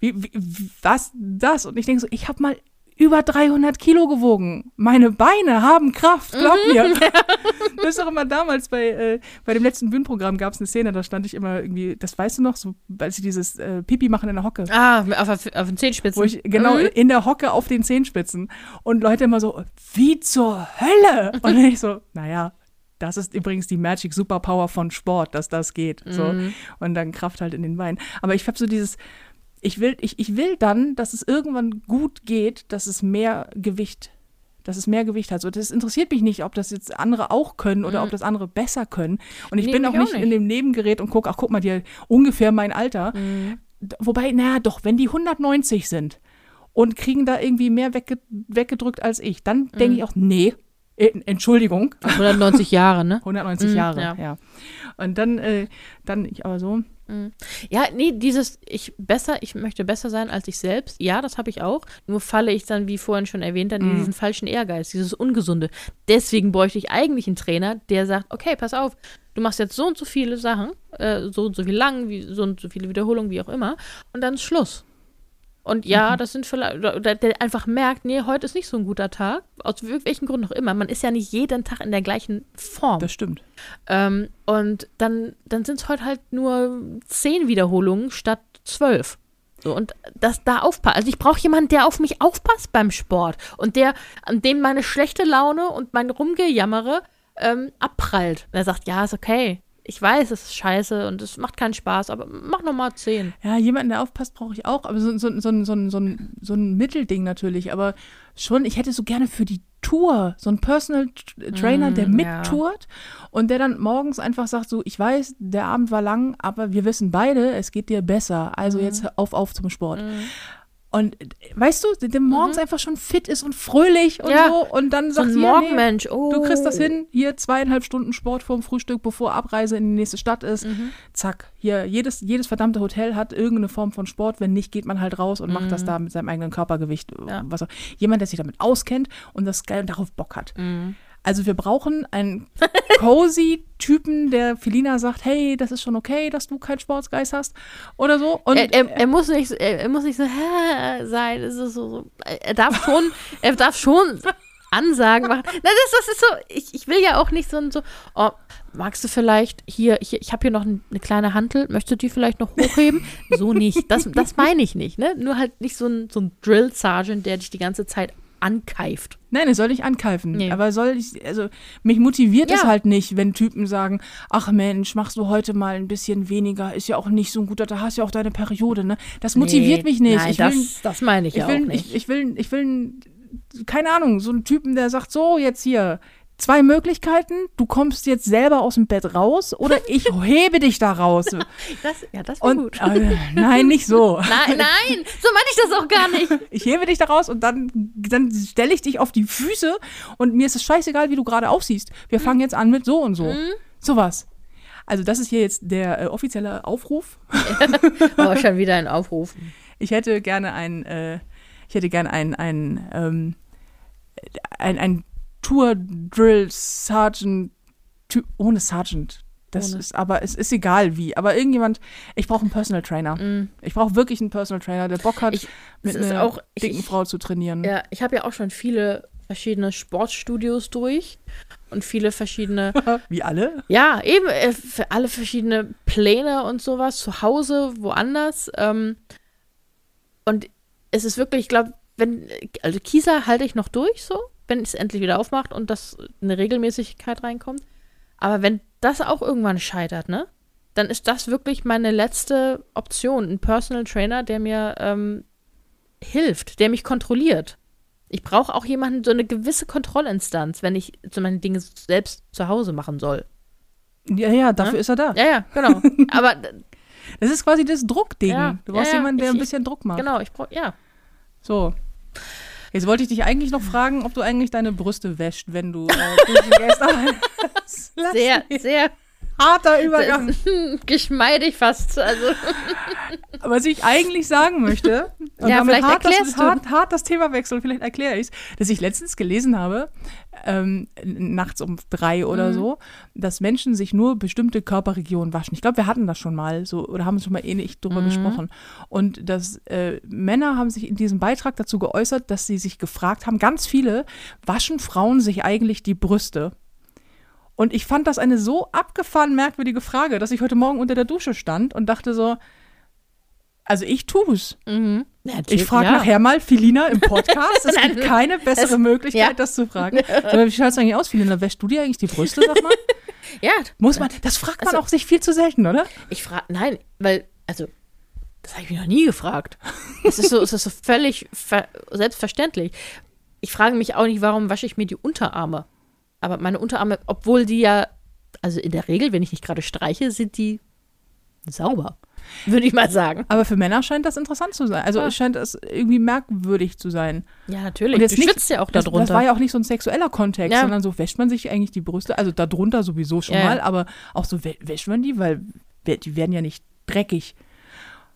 Wie, wie- was das? Und ich denke so, ich habe mal über 300 Kilo gewogen. Meine Beine haben Kraft, glaub Mhm. mir. das ist auch immer damals bei, äh, bei dem letzten Bühnenprogramm gab es eine Szene, da stand ich immer irgendwie, das weißt du noch, so, als sie dieses äh, Pipi machen in der Hocke. Ah, auf, auf, auf den Zehenspitzen. Wo ich, genau, Mhm. in der Hocke auf den Zehenspitzen. Und Leute immer so, wie zur Hölle? Und ich so, naja, das ist übrigens die Magic Superpower von Sport, dass das geht. So. Mhm. Und dann Kraft halt in den Beinen. Aber ich habe so dieses, ich will, ich, ich will dann, dass es irgendwann gut geht, dass es mehr Gewicht, dass es mehr Gewicht hat. So, das interessiert mich nicht, ob das jetzt andere auch können oder ob das andere besser können. Und ich Nee, bin auch auch nicht, nicht. in dem Nebengerät und gucke, ach guck mal, die hat ungefähr mein Alter. Mhm. Wobei, naja, doch, wenn die 190 sind und kriegen da irgendwie mehr wegge weggedrückt als ich, dann Mhm. denke ich auch, nee, äh, Entschuldigung, 190 Jahre, ne? 190 Mm, Jahre, ja. ja. Und dann, äh, dann ich aber so, Ja, nee, dieses, ich besser, ich möchte besser sein als ich selbst. Ja, das habe ich auch. Nur falle ich dann, wie vorhin schon erwähnt, dann in diesen falschen Ehrgeiz, dieses Ungesunde. Deswegen bräuchte ich eigentlich einen Trainer, der sagt, okay, pass auf, du machst jetzt so und so viele Sachen, äh, so und so viel lang, wie, so und so viele Wiederholungen, wie auch immer, und dann ist Schluss. Und ja, das sind vielleicht, oder, der einfach merkt, nee, heute ist nicht so ein guter Tag, aus welchen Gründen auch immer. Man ist ja nicht jeden Tag in der gleichen Form. das stimmt. Ähm, und dann, dann sind es heute halt nur zehn Wiederholungen statt zwölf. So, und das da aufpasst. Also ich brauche jemanden, der auf mich aufpasst beim Sport und der, an dem meine schlechte Laune und mein Rumgejammere ähm, abprallt. Und er sagt, ja, ist okay. Ich weiß, es ist scheiße und es macht keinen Spaß, aber mach noch mal zehn. Ja, jemanden, der aufpasst, brauche ich auch. Aber so, so, so, so, so, so, ein- so ein Mittelding natürlich. Aber schon, ich hätte so gerne für die Tour so einen Personal T- Trainer, der Mm, ja. mittourt und der dann morgens einfach sagt: So, ich weiß, der Abend war lang, aber wir wissen beide, es geht dir besser. Mm. Also jetzt hör auf, auf zum Sport. Und weißt du, der, der Mhm. morgens einfach schon fit ist und fröhlich und Ja. so und dann So sagt sie, ja, nee, Morgenmensch. Oh. Du kriegst das hin, hier zweieinhalb Stunden Sport vorm Frühstück, bevor Abreise in die nächste Stadt ist. Mhm. Zack, hier, jedes, jedes verdammte Hotel hat irgendeine Form von Sport. Wenn nicht, geht man halt raus und macht das da mit seinem eigenen Körpergewicht. Mhm. Ja. Was auch. Jemand, der sich damit auskennt und das geil und darauf Bock hat. Also wir brauchen einen cozy Typen, der Felina sagt, hey, das ist schon okay, dass du keinen Sportsgeist hast oder so. Und er, er, er, muss nicht, er, er muss nicht so hä, sein. Es ist so, er darf schon, er darf schon Ansagen machen. Na, das, das ist so, ich, ich will ja auch nicht so ein so, oh, magst du vielleicht hier, hier ich habe hier noch ein, eine kleine Hantel, möchtest du die vielleicht noch hochheben? so nicht. Das, das meine ich nicht, ne? Nur halt nicht so ein, so ein Drill Sergeant, der dich die ganze Zeit ankeift. Nein, es soll nicht ankeifen. Nee. Aber soll ich, also mich motiviert es Ja. halt nicht, wenn Typen sagen, ach Mensch, machst du heute mal ein bisschen weniger, ist ja auch nicht so ein guter, da hast ja auch deine Periode, ne? Das motiviert Nee, mich nicht. Nein, ich das, will, das meine ich, ich ja will, auch nicht. Ich, ich will, ich will, einen- keine Ahnung, so einen Typen, der sagt, so, jetzt hier, zwei Möglichkeiten, du kommst jetzt selber aus dem Bett raus oder ich hebe dich da raus. das, ja, das Und, gut. äh, nein, nicht so. Nein, nein, so meine ich das auch gar nicht. Ich hebe dich da raus und dann, dann stelle ich dich auf die Füße und mir ist es scheißegal, wie du gerade aussiehst. Wir fangen jetzt an mit so und so. Sowas. Also das ist hier jetzt der äh, offizielle Aufruf. Aber schon wieder ein Aufruf. Ich hätte gerne ein, äh, ich hätte gerne ein, ein, ähm, ein, ein Tour Drill Sergeant, Ty ohne Sergeant. Das Ohne. ist, aber es ist egal wie. Aber irgendjemand, ich brauche einen Personal Trainer. Ich brauche wirklich einen Personal Trainer, der Bock hat, Ich- mit einer auch- dicken ich- Frau zu trainieren. Ja, ich habe ja auch schon viele verschiedene Sportstudios durch und viele verschiedene, Wie alle? ja, eben äh, für alle verschiedene Pläne und sowas, zu Hause, woanders. Ähm, und es ist wirklich, ich glaube, wenn, also Kieser halte ich noch durch so, wenn es endlich wieder aufmacht und das eine Regelmäßigkeit reinkommt. Aber wenn das auch irgendwann scheitert, ne? Dann ist das wirklich meine letzte Option. Ein Personal Trainer, der mir ähm, hilft, der mich kontrolliert. Ich brauche auch jemanden, so eine gewisse Kontrollinstanz, wenn ich so meine Dinge selbst zu Hause machen soll. Ja, ja, dafür Ne? ist er da. Ja, ja, genau. Aber Das ist quasi das Druckding. Ja, du brauchst ja, ja. jemanden, der Ich- ein bisschen Druck macht. genau, ich brauche, ja. So. Jetzt wollte ich dich eigentlich noch fragen, ob du eigentlich deine Brüste wäscht, wenn du äh, gehst. Das Sehr, mich. sehr harter Übergang. geschmeidig fast. Also, Was ich eigentlich sagen möchte, und Ja, damit vielleicht hart das, erklärst du. hart, hart das Thema wechseln, vielleicht erkläre ich es, dass ich letztens gelesen habe, ähm, nachts um drei Mhm. oder so, dass Menschen sich nur bestimmte Körperregionen waschen. Ich glaube, wir hatten das schon mal so oder haben schon mal ähnlich drüber Mhm. gesprochen. Und dass äh, Männer haben sich in diesem Beitrag dazu geäußert, dass sie sich gefragt haben, ganz viele, waschen Frauen sich eigentlich die Brüste? Und ich fand das eine so abgefahren merkwürdige Frage, dass ich heute Morgen unter der Dusche stand und dachte so, also ich tu's. mhm. Ich frage ja. nachher mal Filina im Podcast. Es gibt keine bessere das- Möglichkeit, ja. das zu fragen. Aber wie schaut es eigentlich aus, Filina? Wäschst du dir eigentlich die Brüste, sag mal? Ja, Muss man, das fragt man Also- auch sich viel zu selten, oder? ich frage, nein, weil, also, das habe ich mich noch nie gefragt. Es ist so, es ist so völlig ver selbstverständlich. Ich frage mich auch nicht, warum wasche ich mir die Unterarme. Aber meine Unterarme, obwohl die ja, also in der Regel, wenn ich nicht gerade streiche, sind die sauber. Würde ich mal sagen. Aber für Männer scheint das interessant zu sein. Also Ja. es scheint das irgendwie merkwürdig zu sein. Ja, natürlich. Und jetzt du nicht- schwitzt ja auch Das, darunter. das war ja auch nicht so ein sexueller Kontext, Ja. sondern so wäscht man sich eigentlich die Brüste, also darunter sowieso schon Ja, mal, aber auch so wä- wäscht man die, weil die werden ja nicht dreckig.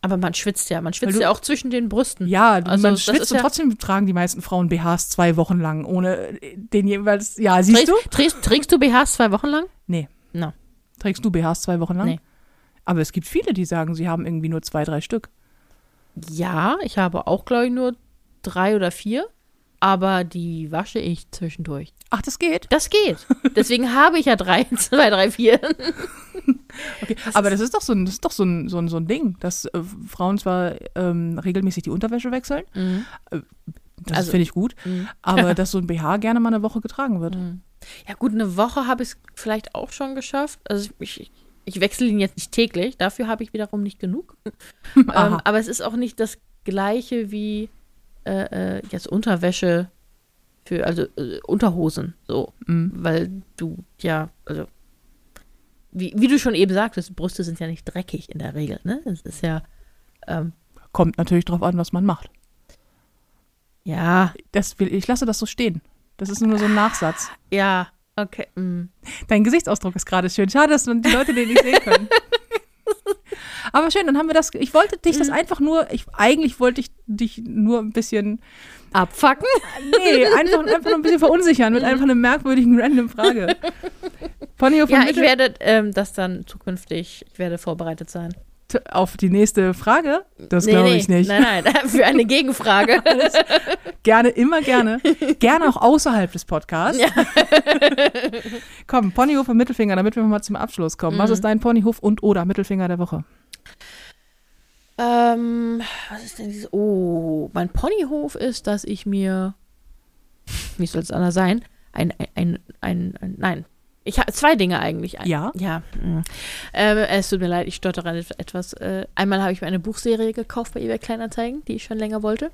Aber man schwitzt ja. Man schwitzt du- ja auch zwischen den Brüsten. Ja, Also man das schwitzt und ja- trotzdem tragen die meisten Frauen BHs zwei Wochen lang, ohne den jeweils. Ja, siehst Trägst, du? trägst, trägst du BHs zwei Wochen lang? Nee. No. Trägst du BHs zwei Wochen lang? Nee. Aber es gibt viele, die sagen, sie haben irgendwie nur zwei, drei Stück. Ja, ich habe auch, glaube ich, nur drei oder vier. Aber die wasche ich zwischendurch. Ach, das geht. Das geht. Deswegen habe ich ja drei, zwei, drei, vier. Okay. Aber das ist doch so ein, das ist doch so ein, so ein, so ein Ding, dass äh, Frauen zwar ähm, regelmäßig die Unterwäsche wechseln. Das Also- finde ich gut. Aber dass so ein BH gerne mal eine Woche getragen wird. Ja, gut, eine Woche habe ich es vielleicht auch schon geschafft. Also ich, ich, ich wechsle ihn jetzt nicht täglich. Dafür habe ich wiederum nicht genug. ähm, aber es ist auch nicht das gleiche wie äh, äh, jetzt Unterwäsche für, also äh, Unterhosen, so. Mhm. Weil du, ja, also wie, wie du schon eben sagtest, Brüste sind ja nicht dreckig in der Regel, ne? Es ist ja, ähm, Kommt natürlich drauf an, was man macht. ja, Das will, ich lasse das so stehen. Das ist nur so ein Nachsatz. ja, okay. mm. Dein Gesichtsausdruck ist gerade schön. Schade, dass die Leute den nicht sehen können. Aber schön, dann haben wir das. Ich wollte dich Mhm. das einfach nur. Ich, eigentlich wollte ich dich nur ein bisschen. Abfacken? Nee, einfach, einfach nur ein bisschen verunsichern mit einfach einer merkwürdigen random Frage. Ponyhof Ja, und ich Mittel werde ähm, das dann zukünftig, ich werde vorbereitet sein. Auf die nächste Frage. Das Nee, glaube nee, ich nicht. Nein, nein, für eine Gegenfrage. Gerne, immer gerne. gerne auch außerhalb des Podcasts. Komm, Ponyhof und Mittelfinger, damit wir mal zum Abschluss kommen. Mhm. Was ist dein Ponyhof und oder Mittelfinger der Woche? ähm, was ist denn dieses? Oh, mein Ponyhof ist, dass ich mir wie soll es anders sein? Ein, ein, ein, ein, ein nein. Ich habe zwei Dinge eigentlich. Ja? Ja. mh. Äh, es tut mir leid, ich stottere et- etwas. Äh, einmal habe ich mir eine Buchserie gekauft bei eBay Kleinanzeigen, die ich schon länger wollte.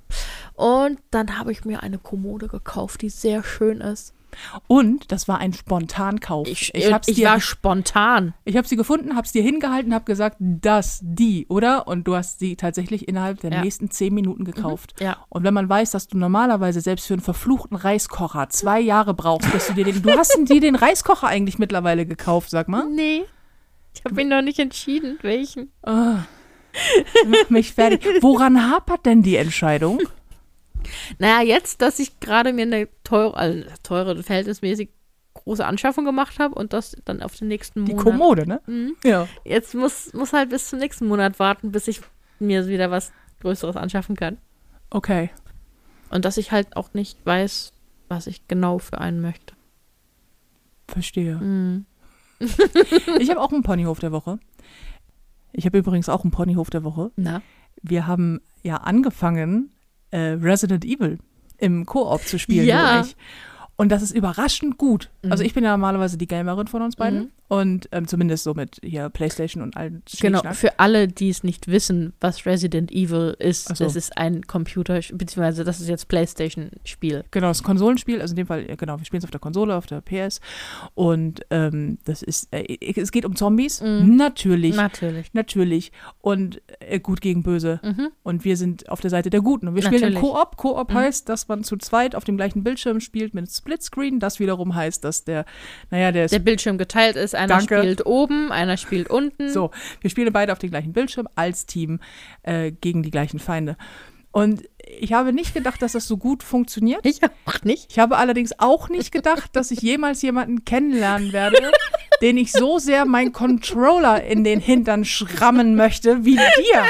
Und dann habe ich mir eine Kommode gekauft, die sehr schön ist. Und das war ein Spontankauf. Ich, ich hab's ich dir, war spontan. ich habe sie gefunden, hab's dir hingehalten, hab gesagt, das, die, oder? Und du hast sie tatsächlich innerhalb der Ja. nächsten zehn Minuten gekauft. Ja. Und wenn man weiß, dass du normalerweise selbst für einen verfluchten Reiskocher zwei Jahre brauchst, bis du dir den, du hast dir den Reiskocher eigentlich mittlerweile gekauft, sag mal. Nee. Ich habe mich noch nicht entschieden, welchen. Ah. Mach mich fertig. Woran hapert denn die Entscheidung? Naja, jetzt, dass ich gerade mir eine teure, also teure, verhältnismäßig große Anschaffung gemacht habe und das dann auf den nächsten Die Monat. Kommode, ne? Mhm. Ja. Jetzt muss, muss halt bis zum nächsten Monat warten, bis ich mir wieder was Größeres anschaffen kann. Okay. Und dass ich halt auch nicht weiß, was ich genau für einen möchte. Verstehe. Mhm. Ich habe auch einen Ponyhof der Woche. Ich habe übrigens auch einen Ponyhof der Woche. Na? Wir haben ja angefangen, äh, Resident Evil im Koop zu spielen. Ja. und ich. Und das ist überraschend gut. Mhm. Also ich bin ja normalerweise die Gamerin von uns beiden. Mhm. Und ähm, zumindest so mit hier Playstation und allen Genau, für alle, die es nicht wissen, was Resident Evil ist, so. das ist ein Computer, beziehungsweise das ist jetzt Playstation-Spiel. Genau, das Konsolenspiel, also in dem Fall, genau, wir spielen es auf der Konsole, auf der PS. Und ähm, das ist, äh, es geht um Zombies. Mhm. Natürlich. Natürlich. Natürlich. Und äh, gut gegen böse. Mhm. Und wir sind auf der Seite der Guten. Und wir spielen im Natürlich. Koop. Koop Mhm. heißt, dass man zu zweit auf dem gleichen Bildschirm spielt mit Splitscreen. Das wiederum heißt, dass der, naja, der ist Der Bildschirm geteilt ist, einer Danke. spielt oben, einer spielt unten. so. Wir spielen beide auf dem gleichen Bildschirm als Team äh, gegen die gleichen Feinde. Und ich habe nicht gedacht, dass das so gut funktioniert. Ich auch nicht. Ich habe allerdings auch nicht gedacht, dass ich jemals jemanden kennenlernen werde, den ich so sehr meinen Controller in den Hintern schrammen möchte wie dir.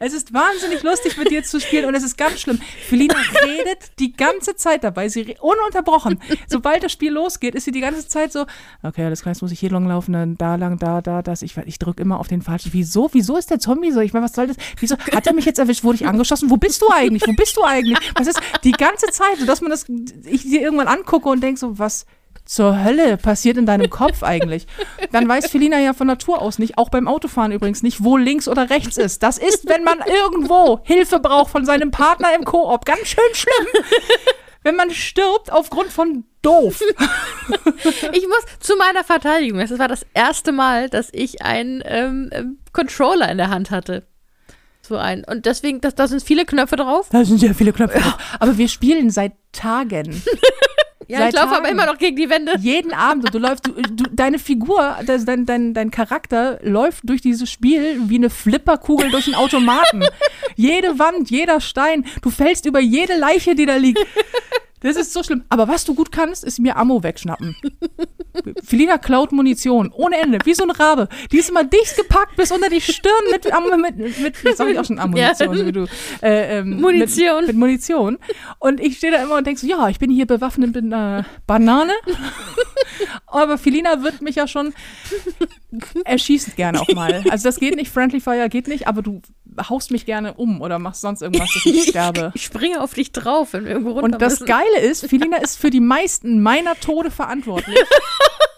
Es ist wahnsinnig lustig, mit dir zu spielen und es ist ganz schlimm. Felina redet die ganze Zeit dabei, sie ununterbrochen. Sobald das Spiel losgeht, ist sie die ganze Zeit so, okay, alles klar, jetzt muss ich hier lang laufen, dann da lang, da, da, das. Ich, ich drücke immer auf den falschen. Wieso? Wieso ist der Zombie so? Ich meine, was soll das? Wieso? Hat er mich jetzt erwischt? Wurde ich angeschossen? Wo bist du eigentlich? Wo bist du eigentlich? Was ist die ganze Zeit, so dass man das, ich dir irgendwann angucke und denke so, was zur Hölle passiert in deinem Kopf eigentlich? Dann weiß Felina ja von Natur aus nicht, auch beim Autofahren übrigens nicht, wo links oder rechts ist. Das ist, wenn man irgendwo Hilfe braucht von seinem Partner im Koop. Ganz schön schlimm. Wenn man stirbt aufgrund von doof. Ich muss zu meiner Verteidigung, das war das erste Mal, dass ich einen ähm, Controller in der Hand hatte. So ein. Und deswegen, das, da sind viele Knöpfe drauf. Da sind ja viele Knöpfe. drauf. Aber wir spielen seit Tagen. Ja, Seit ich laufe aber immer noch gegen die Wände. Jeden Abend. Und du läufst, du, du, deine Figur, das, dein, dein, dein Charakter läuft durch dieses Spiel wie eine Flipperkugel durch einen Automaten. Jede Wand, jeder Stein. Du fällst über jede Leiche, die da liegt. Das ist so schlimm. Aber was du gut kannst, ist mir Ammo wegschnappen. Felina klaut Munition. Ohne Ende. Wie so ein Rabe. Die ist immer dicht gepackt bis unter die Stirn mit, Ammo- mit, mit jetzt sag ich auch schon Ammunition, Ja. so wie du. Äh, ähm, Munition. Mit, mit Munition. Und ich stehe da immer und denke so, ja, ich bin hier bewaffnet mit einer Banane. Aber Felina wird mich ja schon erschießen gerne auch mal. Also das geht nicht, Friendly Fire geht nicht, aber du haust mich gerne um oder machst sonst irgendwas, dass ich sterbe. Ich springe auf dich drauf, wenn wir irgendwo runter Und das müssen. Geile ist, Felina ist für die meisten meiner Tode verantwortlich.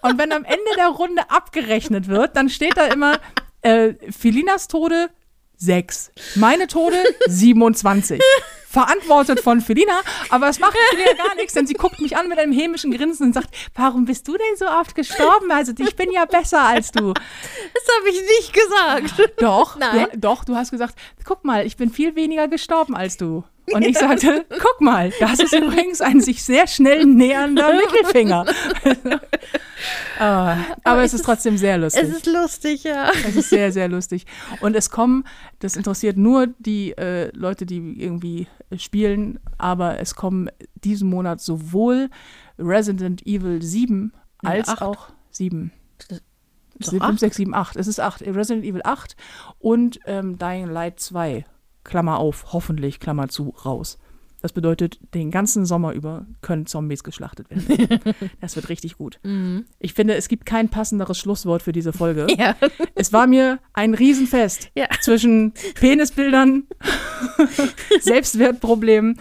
Und wenn am Ende der Runde abgerechnet wird, dann steht da immer äh, Felinas Tode 6, meine Tode 27. Verantwortet von Felina, aber es macht Felina gar nichts, denn sie guckt mich an mit einem hämischen Grinsen und sagt, warum bist du denn so oft gestorben? Also ich bin ja besser als du. Das habe ich nicht gesagt. Doch, Nein. Du, doch, du hast gesagt, guck mal, ich bin viel weniger gestorben als du. Und ich sagte, guck mal, das ist übrigens ein sich sehr schnell nähernder Mittelfinger. Ah, aber es ist trotzdem sehr lustig. Es ist lustig, ja. Es ist sehr, sehr lustig. Und es kommen, das interessiert nur die äh, Leute, die irgendwie spielen, aber es kommen diesen Monat sowohl Resident Evil 7 Ja, als acht. auch 7. Das- doch 7, acht? 5, 6, 7, 8. Es ist 8. Resident Evil 8 und ähm, Dying Light 2. Klammer auf, hoffentlich, Klammer zu, raus. Das bedeutet, den ganzen Sommer über können Zombies geschlachtet werden. das wird richtig gut. Mhm. Ich finde, es gibt kein passenderes Schlusswort für diese Folge. Ja. Es war mir ein Riesenfest Ja. zwischen Penisbildern, Selbstwertproblemen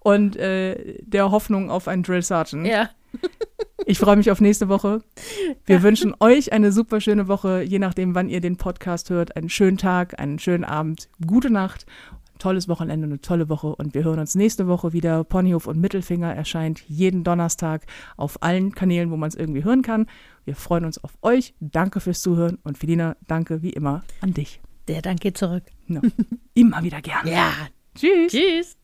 und äh, der Hoffnung auf einen Drill Sergeant. Ja. Ich freue mich auf nächste Woche. Wir wünschen euch eine super schöne Woche, je nachdem, wann ihr den Podcast hört. Einen schönen Tag, einen schönen Abend, gute Nacht, tolles Wochenende, eine tolle Woche und wir hören uns nächste Woche wieder. Ponyhof und Mittelfinger erscheint jeden Donnerstag auf allen Kanälen, wo man es irgendwie hören kann. Wir freuen uns auf euch. Danke fürs Zuhören und Felina, danke wie immer an dich. Der Dank geht zurück. No. immer wieder gerne. Ja. Tschüss. Tschüss.